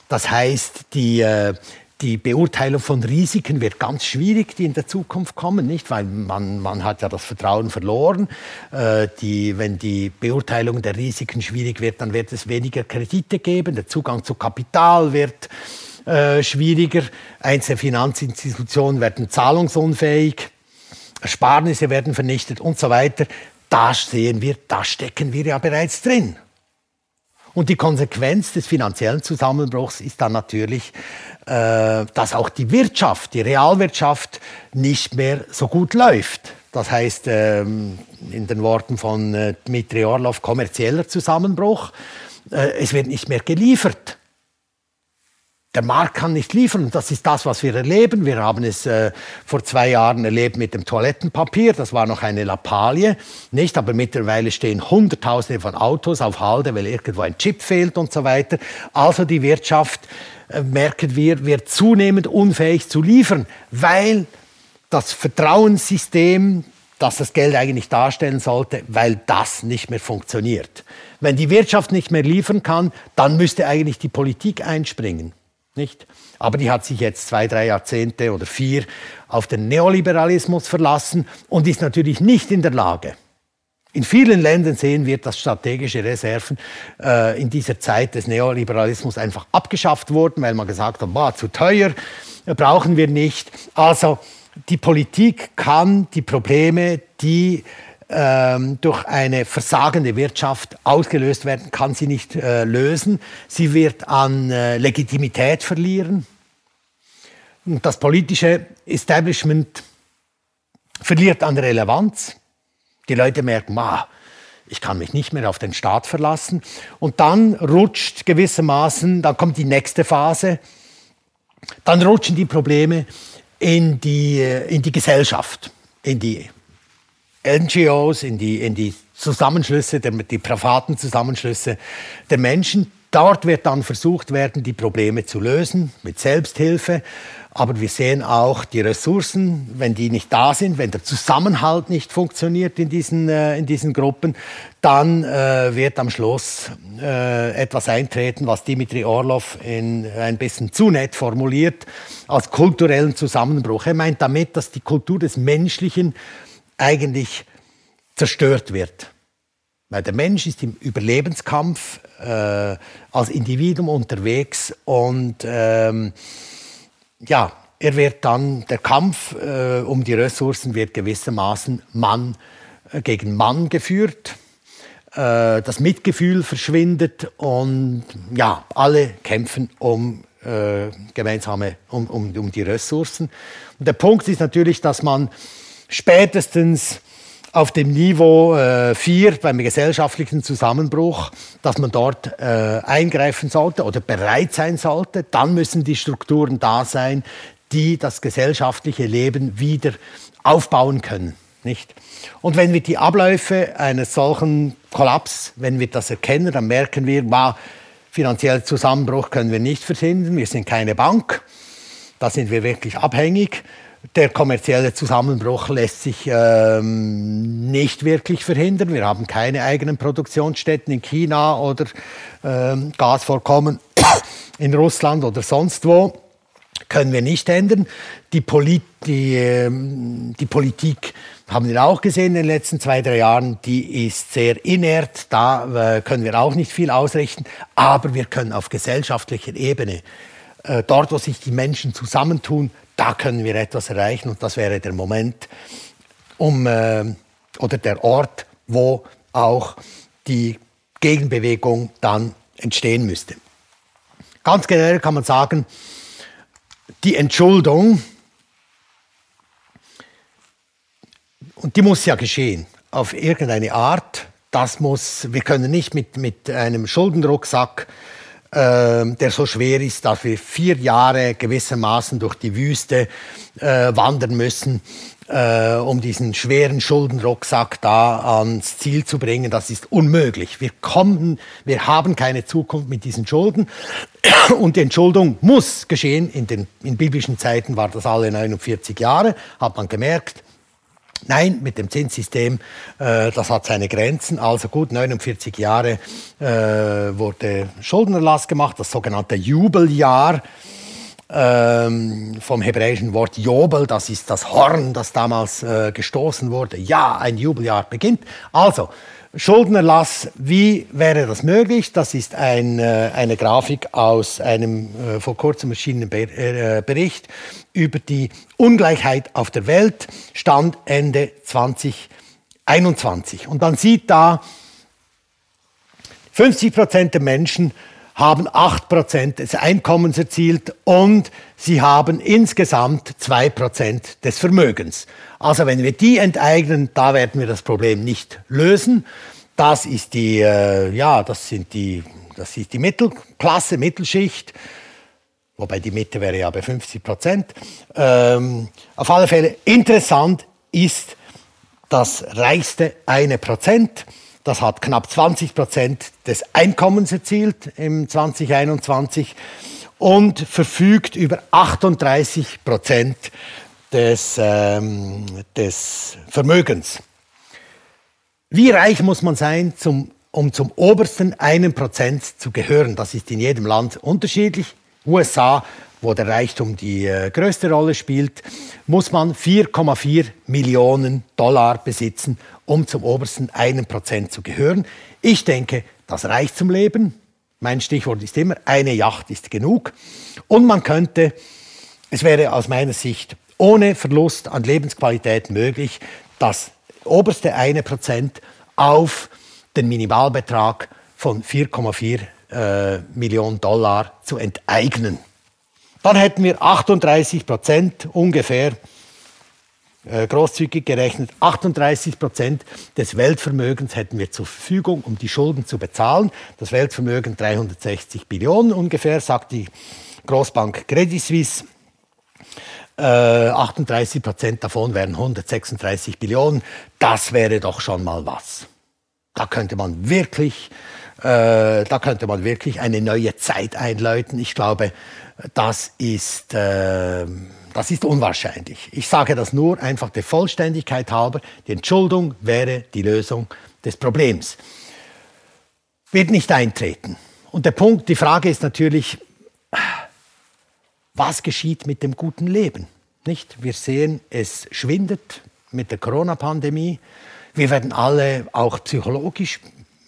Das heißt, die, äh, die Beurteilung von Risiken wird ganz schwierig, die in der Zukunft kommen, nicht? Weil man, man hat ja das Vertrauen verloren. Äh, die, wenn die Beurteilung der Risiken schwierig wird, dann wird es weniger Kredite geben. Der Zugang zu Kapital wird äh, schwieriger. Einzelne Finanzinstitutionen werden zahlungsunfähig. Ersparnisse werden vernichtet und so weiter. Da sehen wir, da stecken wir ja bereits drin. Und die Konsequenz des finanziellen Zusammenbruchs ist dann natürlich, äh, dass auch die Wirtschaft, die Realwirtschaft nicht mehr so gut läuft. Das heißt, ähm, in den Worten von äh, Dmitri Orlov, kommerzieller Zusammenbruch. Äh, es wird nicht mehr geliefert der Markt kann nicht liefern. Das ist das, was wir erleben. Wir haben es äh, vor zwei Jahren erlebt mit dem Toilettenpapier. Das war noch eine Lappalie, nicht? Aber mittlerweile stehen Hunderttausende von Autos auf Halde, weil irgendwo ein Chip fehlt und so weiter. Also die Wirtschaft, äh, merken wir, wird zunehmend unfähig zu liefern, weil das Vertrauenssystem, das das Geld eigentlich darstellen sollte, weil das nicht mehr funktioniert. Wenn die Wirtschaft nicht mehr liefern kann, dann müsste eigentlich die Politik einspringen. Nicht? Aber die hat sich jetzt zwei, drei Jahrzehnte oder vier auf den Neoliberalismus verlassen und ist natürlich nicht in der Lage. In vielen Ländern sehen wir, dass strategische Reserven äh, in dieser Zeit des Neoliberalismus einfach abgeschafft wurden, weil man gesagt hat, boah, zu teuer, äh, brauchen wir nicht. Also die Politik kann die Probleme, die ähm, durch eine versagende Wirtschaft ausgelöst werden, kann sie nicht äh, lösen. Sie wird an äh, Legitimität verlieren. Und das politische Establishment verliert an Relevanz. Die Leute merken, ah, ich kann mich nicht mehr auf den Staat verlassen. Und dann rutscht gewissermaßen, dann kommt die nächste Phase, dann rutschen die Probleme in die, äh, in die Gesellschaft, in die NGOs, in die, in die Zusammenschlüsse, die privaten Zusammenschlüsse der Menschen. Dort wird dann versucht werden, die Probleme zu lösen mit Selbsthilfe. Aber wir sehen auch die Ressourcen, wenn die nicht da sind, wenn der Zusammenhalt nicht funktioniert in diesen, äh, in diesen Gruppen, dann äh, wird am Schluss äh, etwas eintreten, was Dimitri Orlov in, ein bisschen zu nett formuliert, als kulturellen Zusammenbruch. Er meint damit, dass die Kultur des Menschlichen eigentlich zerstört wird. Weil der Mensch ist im Überlebenskampf äh, als Individuum unterwegs und ähm, ja, er wird dann, der Kampf äh, um die Ressourcen wird gewissermaßen Mann äh, gegen Mann geführt. Äh, das Mitgefühl verschwindet und ja, alle kämpfen um äh, gemeinsame, um, um, um die Ressourcen. Und der Punkt ist natürlich, dass man spätestens auf dem Niveau 4 äh, beim gesellschaftlichen Zusammenbruch, dass man dort äh, eingreifen sollte oder bereit sein sollte. Dann müssen die Strukturen da sein, die das gesellschaftliche Leben wieder aufbauen können. Nicht? Und wenn wir die Abläufe eines solchen Kollaps, wenn wir das erkennen, dann merken wir, wow, finanziellen Zusammenbruch können wir nicht verhindern, wir sind keine Bank, da sind wir wirklich abhängig Der kommerzielle Zusammenbruch lässt sich ähm, nicht wirklich verhindern. Wir haben keine eigenen Produktionsstätten in China oder ähm, Gasvorkommen in Russland oder sonst wo. Können wir nicht ändern. Die, Polit die, ähm, die Politik haben wir auch gesehen in den letzten zwei, drei Jahren, die ist sehr inert. Da äh, können wir auch nicht viel ausrichten. Aber wir können auf gesellschaftlicher Ebene, äh, dort, wo sich die Menschen zusammentun, da können wir etwas erreichen. Und das wäre der Moment, um, äh, oder der Ort, wo auch die Gegenbewegung dann entstehen müsste. Ganz generell kann man sagen, die Entschuldung, Und die muss ja geschehen, auf irgendeine Art. Das muss, wir können nicht mit, mit einem Schuldenrucksack, der so schwer ist, dass wir vier Jahre gewissermaßen durch die Wüste äh, wandern müssen, äh, um diesen schweren Schuldenrucksack da ans Ziel zu bringen. Das ist unmöglich. Wir kommen, wir haben keine Zukunft mit diesen Schulden. Und die Entschuldung muss geschehen. In den in biblischen Zeiten war das alle 49 Jahre, hat man gemerkt. Nein, mit dem Zinssystem, äh, das hat seine Grenzen. Also gut, 49 Jahre äh, wurde Schuldenerlass gemacht, das sogenannte Jubeljahr ähm, vom hebräischen Wort Jobel, das ist das Horn, das damals äh, gestoßen wurde. Ja, ein Jubeljahr beginnt. Also, Schuldenerlass, wie wäre das möglich? Das ist ein, äh, eine Grafik aus einem äh, vor kurzem erschienenen äh, Bericht über die Ungleichheit auf der Welt, Stand Ende 2021. Und man sieht da, 50 Prozent der Menschen haben 8 Prozent des Einkommens erzielt und sie haben insgesamt 2 Prozent des Vermögens. Also wenn wir die enteignen, da werden wir das Problem nicht lösen. Das ist die, äh, ja, das sind die, das ist die Mittelklasse, Mittelschicht. Wobei die Mitte wäre ja bei 50 Prozent. Ähm, auf alle Fälle interessant ist das reichste eine Prozent. Das hat knapp 20 Prozent des Einkommens erzielt im 2021 und verfügt über 38 Prozent des, ähm, des Vermögens. Wie reich muss man sein, zum, um zum obersten einen Prozent zu gehören? Das ist in jedem Land unterschiedlich. USA, wo der Reichtum die äh, größte Rolle spielt, muss man 4,4 Millionen Dollar besitzen, um zum obersten einen Prozent zu gehören. Ich denke, das reicht zum Leben. Mein Stichwort ist immer, eine Yacht ist genug. Und man könnte, es wäre aus meiner Sicht ohne Verlust an Lebensqualität möglich, das oberste eine Prozent auf den Minimalbetrag von 4,4 äh, Millionen Dollar zu enteignen. Dann hätten wir 38 Prozent ungefähr äh, großzügig gerechnet, 38 Prozent des Weltvermögens hätten wir zur Verfügung, um die Schulden zu bezahlen. Das Weltvermögen 360 Billionen ungefähr, sagt die Großbank Credit Suisse. Äh, 38 Prozent davon wären 136 Billionen. Das wäre doch schon mal was. Da könnte man wirklich, äh, da könnte man wirklich eine neue Zeit einläuten. Ich glaube, das ist äh, das ist unwahrscheinlich. Ich sage das nur einfach der Vollständigkeit halber. Die Entschuldung wäre die Lösung des Problems. Wird nicht eintreten. Und der Punkt, die Frage ist natürlich, was geschieht mit dem guten Leben? Nicht? Wir sehen, es schwindet mit der Corona-Pandemie. Wir werden alle auch psychologisch,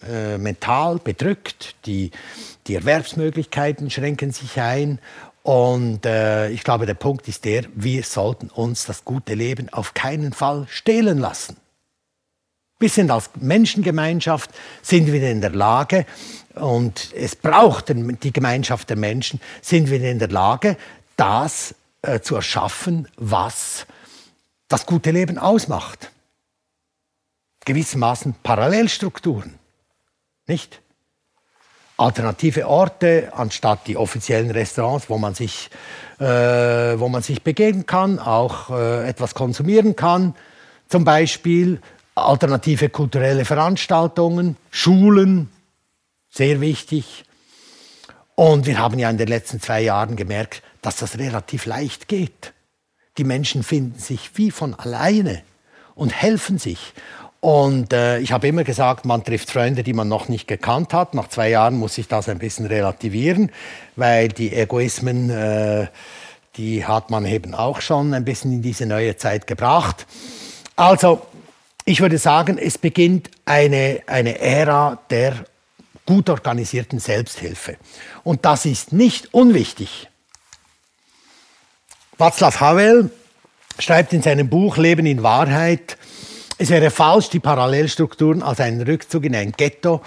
äh, mental bedrückt. Die, die Erwerbsmöglichkeiten schränken sich ein und äh, ich glaube, der Punkt ist der, wir sollten uns das gute Leben auf keinen Fall stehlen lassen. Wir sind als Menschengemeinschaft, sind wir in der Lage, und es braucht die Gemeinschaft der Menschen, sind wir in der Lage, das äh, zu erschaffen, was das gute Leben ausmacht. Gewissermaßen Parallelstrukturen, nicht? alternative Orte anstatt die offiziellen Restaurants, wo man sich, äh, wo man sich begegnen kann, auch äh, etwas konsumieren kann. Zum Beispiel alternative kulturelle Veranstaltungen, Schulen, sehr wichtig. Und wir haben ja in den letzten zwei Jahren gemerkt, dass das relativ leicht geht. Die Menschen finden sich wie von alleine und helfen sich. Und äh, ich habe immer gesagt, man trifft Freunde, die man noch nicht gekannt hat. Nach zwei Jahren muss ich das ein bisschen relativieren, weil die Egoismen, äh, die hat man eben auch schon ein bisschen in diese neue Zeit gebracht. Also, ich würde sagen, es beginnt eine, eine Ära der gut organisierten Selbsthilfe. Und das ist nicht unwichtig. Václav Havel schreibt in seinem Buch Leben in Wahrheit, es wäre falsch, die Parallelstrukturen als einen Rückzug in ein Ghetto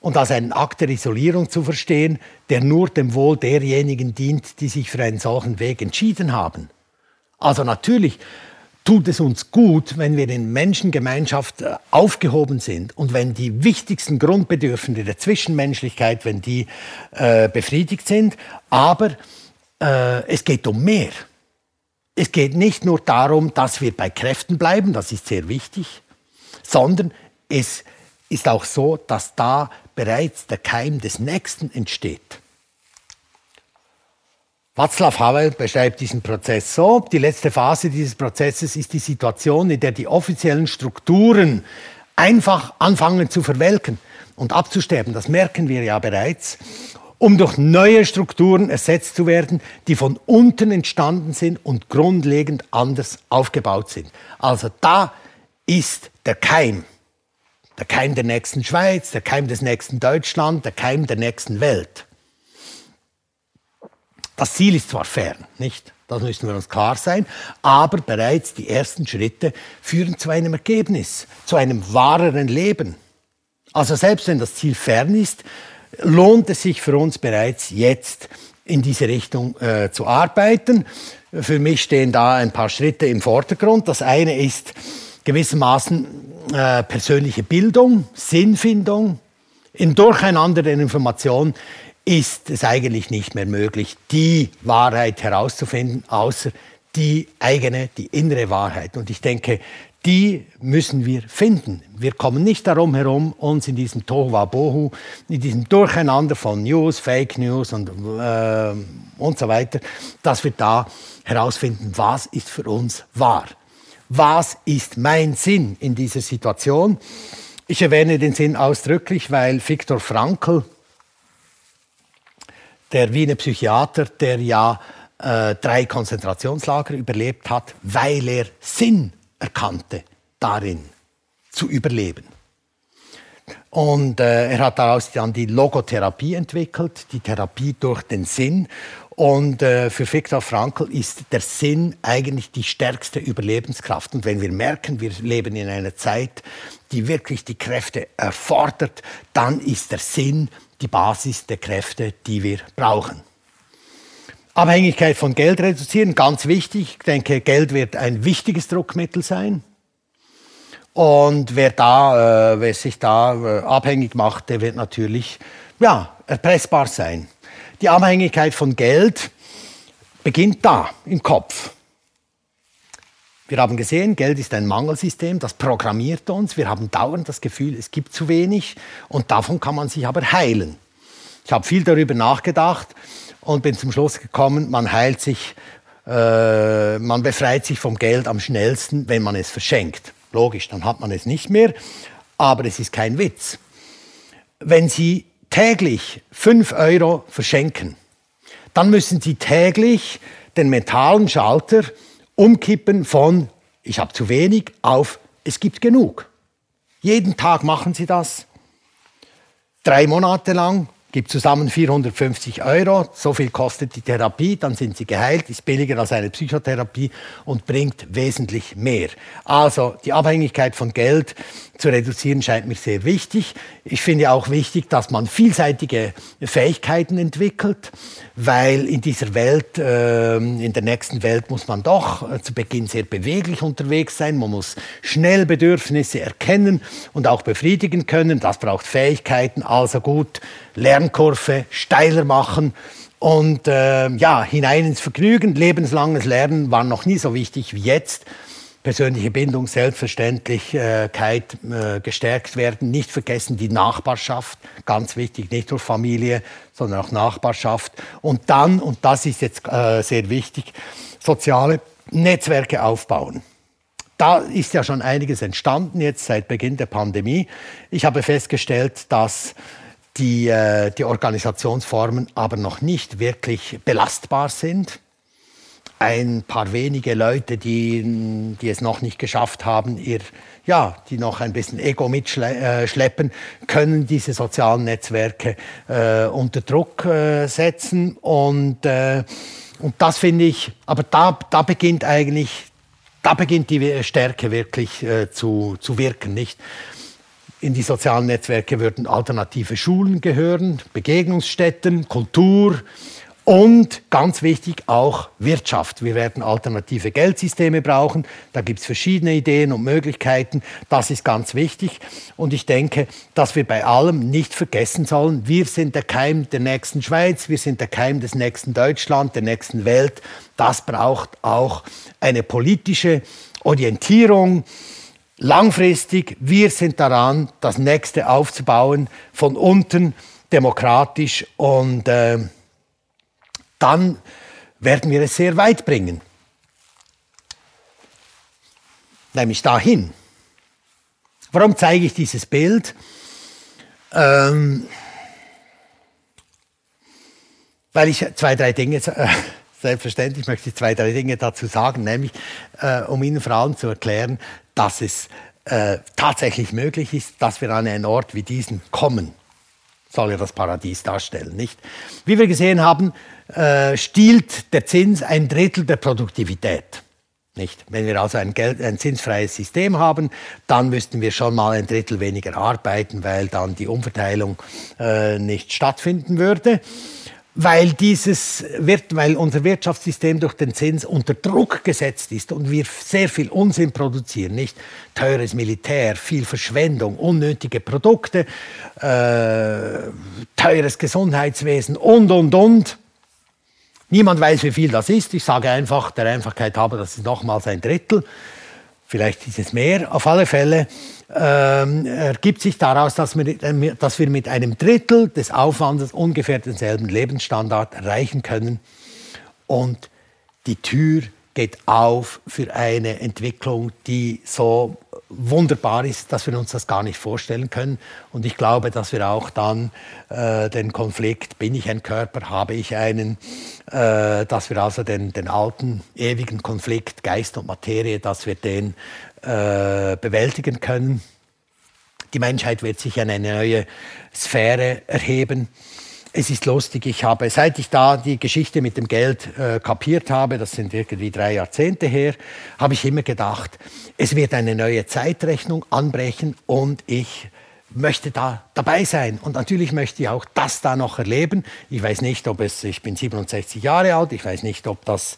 und als einen Akt der Isolierung zu verstehen, der nur dem Wohl derjenigen dient, die sich für einen solchen Weg entschieden haben. Also natürlich tut es uns gut, wenn wir in Menschengemeinschaft äh, aufgehoben sind und wenn die wichtigsten Grundbedürfnisse der Zwischenmenschlichkeit, wenn die äh, befriedigt sind. Aber äh, es geht um mehr es geht nicht nur darum, dass wir bei Kräften bleiben, das ist sehr wichtig, sondern es ist auch so, dass da bereits der Keim des Nächsten entsteht. Václav Havel beschreibt diesen Prozess so. Die letzte Phase dieses Prozesses ist die Situation, in der die offiziellen Strukturen einfach anfangen zu verwelken und abzusterben. Das merken wir ja bereits um durch neue Strukturen ersetzt zu werden, die von unten entstanden sind und grundlegend anders aufgebaut sind. Also da ist der Keim. Der Keim der nächsten Schweiz, der Keim des nächsten Deutschland, der Keim der nächsten Welt. Das Ziel ist zwar fern, nicht? Das müssen wir uns klar sein. Aber bereits die ersten Schritte führen zu einem Ergebnis, zu einem wahreren Leben. Also selbst wenn das Ziel fern ist, lohnt es sich für uns bereits jetzt in diese Richtung äh, zu arbeiten. Für mich stehen da ein paar Schritte im Vordergrund. Das eine ist gewissermaßen äh, persönliche Bildung, Sinnfindung. Im Durcheinander der Information ist es eigentlich nicht mehr möglich, die Wahrheit herauszufinden, außer die eigene, die innere Wahrheit. Und ich denke, die müssen wir finden. Wir kommen nicht darum herum, uns in diesem Tohuwabohu, in diesem Durcheinander von News, Fake News und, äh, und so weiter, dass wir da herausfinden, was ist für uns wahr. Was ist mein Sinn in dieser Situation? Ich erwähne den Sinn ausdrücklich, weil Viktor Frankl, der Wiener Psychiater, der ja äh, drei Konzentrationslager überlebt hat, weil er Sinn erkannte, darin zu überleben. Und äh, er hat daraus dann die Logotherapie entwickelt, die Therapie durch den Sinn. Und äh, für Viktor Frankl ist der Sinn eigentlich die stärkste Überlebenskraft. Und wenn wir merken, wir leben in einer Zeit, die wirklich die Kräfte erfordert, dann ist der Sinn die Basis der Kräfte, die wir brauchen. Abhängigkeit von Geld reduzieren, ganz wichtig. Ich denke, Geld wird ein wichtiges Druckmittel sein. Und wer, da, äh, wer sich da äh, abhängig macht, der wird natürlich ja, erpressbar sein. Die Abhängigkeit von Geld beginnt da, im Kopf. Wir haben gesehen, Geld ist ein Mangelsystem, das programmiert uns. Wir haben dauernd das Gefühl, es gibt zu wenig und davon kann man sich aber heilen. Ich habe viel darüber nachgedacht und bin zum Schluss gekommen, man heilt sich, äh, man befreit sich vom Geld am schnellsten, wenn man es verschenkt. Logisch, dann hat man es nicht mehr, aber es ist kein Witz. Wenn Sie täglich 5 Euro verschenken, dann müssen Sie täglich den mentalen Schalter umkippen von ich habe zu wenig auf es gibt genug. Jeden Tag machen Sie das. Drei Monate lang gibt zusammen 450 Euro, so viel kostet die Therapie, dann sind sie geheilt, ist billiger als eine Psychotherapie und bringt wesentlich mehr. Also die Abhängigkeit von Geld zu reduzieren scheint mir sehr wichtig. Ich finde auch wichtig, dass man vielseitige Fähigkeiten entwickelt, weil in dieser Welt, äh, in der nächsten Welt muss man doch äh, zu Beginn sehr beweglich unterwegs sein, man muss schnell Bedürfnisse erkennen und auch befriedigen können, das braucht Fähigkeiten, also gut Lernkurve steiler machen und äh, ja, hinein ins Vergnügen. Lebenslanges Lernen war noch nie so wichtig wie jetzt. Persönliche Bindung, Selbstverständlichkeit äh, gestärkt werden. Nicht vergessen die Nachbarschaft, ganz wichtig, nicht nur Familie, sondern auch Nachbarschaft. Und dann, und das ist jetzt äh, sehr wichtig, soziale Netzwerke aufbauen. Da ist ja schon einiges entstanden jetzt seit Beginn der Pandemie. Ich habe festgestellt, dass die, äh, die Organisationsformen aber noch nicht wirklich belastbar sind. Ein paar wenige Leute, die, die es noch nicht geschafft haben, ihr, ja, die noch ein bisschen Ego mitschleppen, äh, können diese sozialen Netzwerke äh, unter Druck äh, setzen. Und, äh, und das finde ich, aber da, da beginnt eigentlich, da beginnt die Stärke wirklich äh, zu, zu wirken, nicht? In die sozialen Netzwerke würden alternative Schulen gehören, Begegnungsstätten, Kultur und ganz wichtig auch Wirtschaft. Wir werden alternative Geldsysteme brauchen. Da gibt es verschiedene Ideen und Möglichkeiten. Das ist ganz wichtig. Und ich denke, dass wir bei allem nicht vergessen sollen, wir sind der Keim der nächsten Schweiz, wir sind der Keim des nächsten Deutschland, der nächsten Welt. Das braucht auch eine politische Orientierung langfristig, wir sind daran, das nächste aufzubauen, von unten demokratisch und äh, dann werden wir es sehr weit bringen. Nämlich dahin. Warum zeige ich dieses Bild? Ähm, weil ich zwei, drei Dinge, äh, selbstverständlich möchte ich zwei, drei Dinge dazu sagen, nämlich äh, um Ihnen vor allem zu erklären, dass es äh, tatsächlich möglich ist, dass wir an einen Ort wie diesen kommen. Soll ja das Paradies darstellen, nicht? Wie wir gesehen haben, äh, stiehlt der Zins ein Drittel der Produktivität. Nicht? Wenn wir also ein, Geld, ein zinsfreies System haben, dann müssten wir schon mal ein Drittel weniger arbeiten, weil dann die Umverteilung äh, nicht stattfinden würde weil, dieses, weil unser Wirtschaftssystem durch den Zins unter Druck gesetzt ist und wir sehr viel Unsinn produzieren, nicht teures Militär, viel Verschwendung, unnötige Produkte, äh, teures Gesundheitswesen und, und, und. Niemand weiß, wie viel das ist. Ich sage einfach, der Einfachkeit habe, das ist nochmals ein Drittel. Vielleicht ist es mehr. Auf alle Fälle ähm, ergibt sich daraus, dass wir, äh, dass wir mit einem Drittel des Aufwandes ungefähr denselben Lebensstandard erreichen können. Und die Tür geht auf für eine Entwicklung, die so wunderbar ist, dass wir uns das gar nicht vorstellen können. Und ich glaube, dass wir auch dann äh, den Konflikt, bin ich ein Körper, habe ich einen, äh, dass wir also den, den alten, ewigen Konflikt Geist und Materie, dass wir den äh, bewältigen können. Die Menschheit wird sich in eine neue Sphäre erheben. Es ist lustig, ich habe, seit ich da die Geschichte mit dem Geld äh, kapiert habe, das sind irgendwie drei Jahrzehnte her, habe ich immer gedacht, es wird eine neue Zeitrechnung anbrechen und ich möchte da dabei sein. Und natürlich möchte ich auch das da noch erleben. Ich weiß nicht, ob es, ich bin 67 Jahre alt, ich weiß nicht, ob das,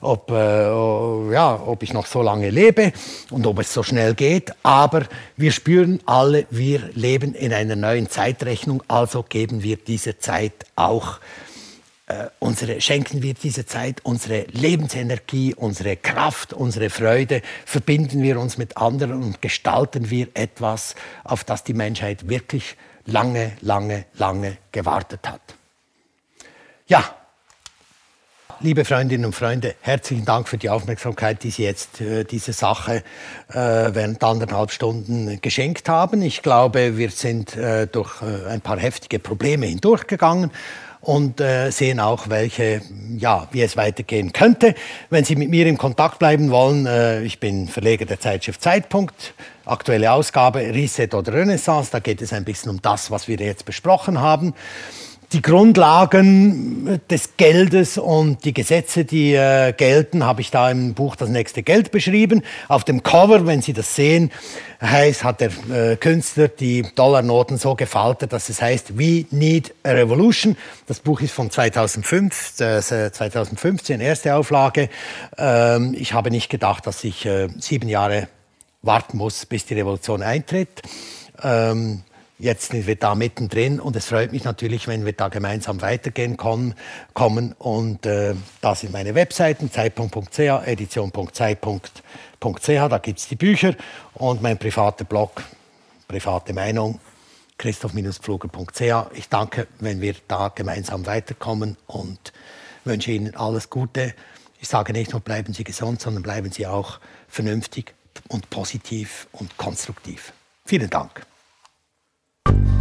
ob, äh, ja, ob ich noch so lange lebe und ob es so schnell geht. Aber wir spüren alle, wir leben in einer neuen Zeitrechnung, also geben wir diese Zeit auch äh, unsere, schenken wir diese Zeit unsere Lebensenergie, unsere Kraft, unsere Freude, verbinden wir uns mit anderen und gestalten wir etwas, auf das die Menschheit wirklich lange, lange, lange gewartet hat. Ja, liebe Freundinnen und Freunde, herzlichen Dank für die Aufmerksamkeit, die Sie jetzt äh, diese Sache äh, während anderthalb Stunden geschenkt haben. Ich glaube, wir sind äh, durch äh, ein paar heftige Probleme hindurchgegangen und äh, sehen auch, welche, ja, wie es weitergehen könnte. Wenn Sie mit mir in Kontakt bleiben wollen, äh, ich bin Verleger der Zeitschrift Zeitpunkt, aktuelle Ausgabe Reset oder Renaissance, da geht es ein bisschen um das, was wir jetzt besprochen haben die Grundlagen des Geldes und die Gesetze, die äh, gelten, habe ich da im Buch Das nächste Geld beschrieben. Auf dem Cover, wenn Sie das sehen, heißt, hat der äh, Künstler die Dollarnoten so gefaltet, dass es heißt We Need a Revolution. Das Buch ist von 2005, äh, 2015, erste Auflage. Ähm, ich habe nicht gedacht, dass ich äh, sieben Jahre warten muss, bis die Revolution eintritt. Ähm, Jetzt sind wir da mittendrin und es freut mich natürlich, wenn wir da gemeinsam weitergehen kommen. kommen. Und äh, da sind meine Webseiten, zeitpunkt.ch, edition.zeitpunkt.ch, da gibt es die Bücher und mein privater Blog, private Meinung, christoph-pfluger.ch. Ich danke, wenn wir da gemeinsam weiterkommen und wünsche Ihnen alles Gute Ich sage nicht nur, bleiben Sie gesund, sondern bleiben Sie auch vernünftig und positiv und konstruktiv. Vielen Dank. you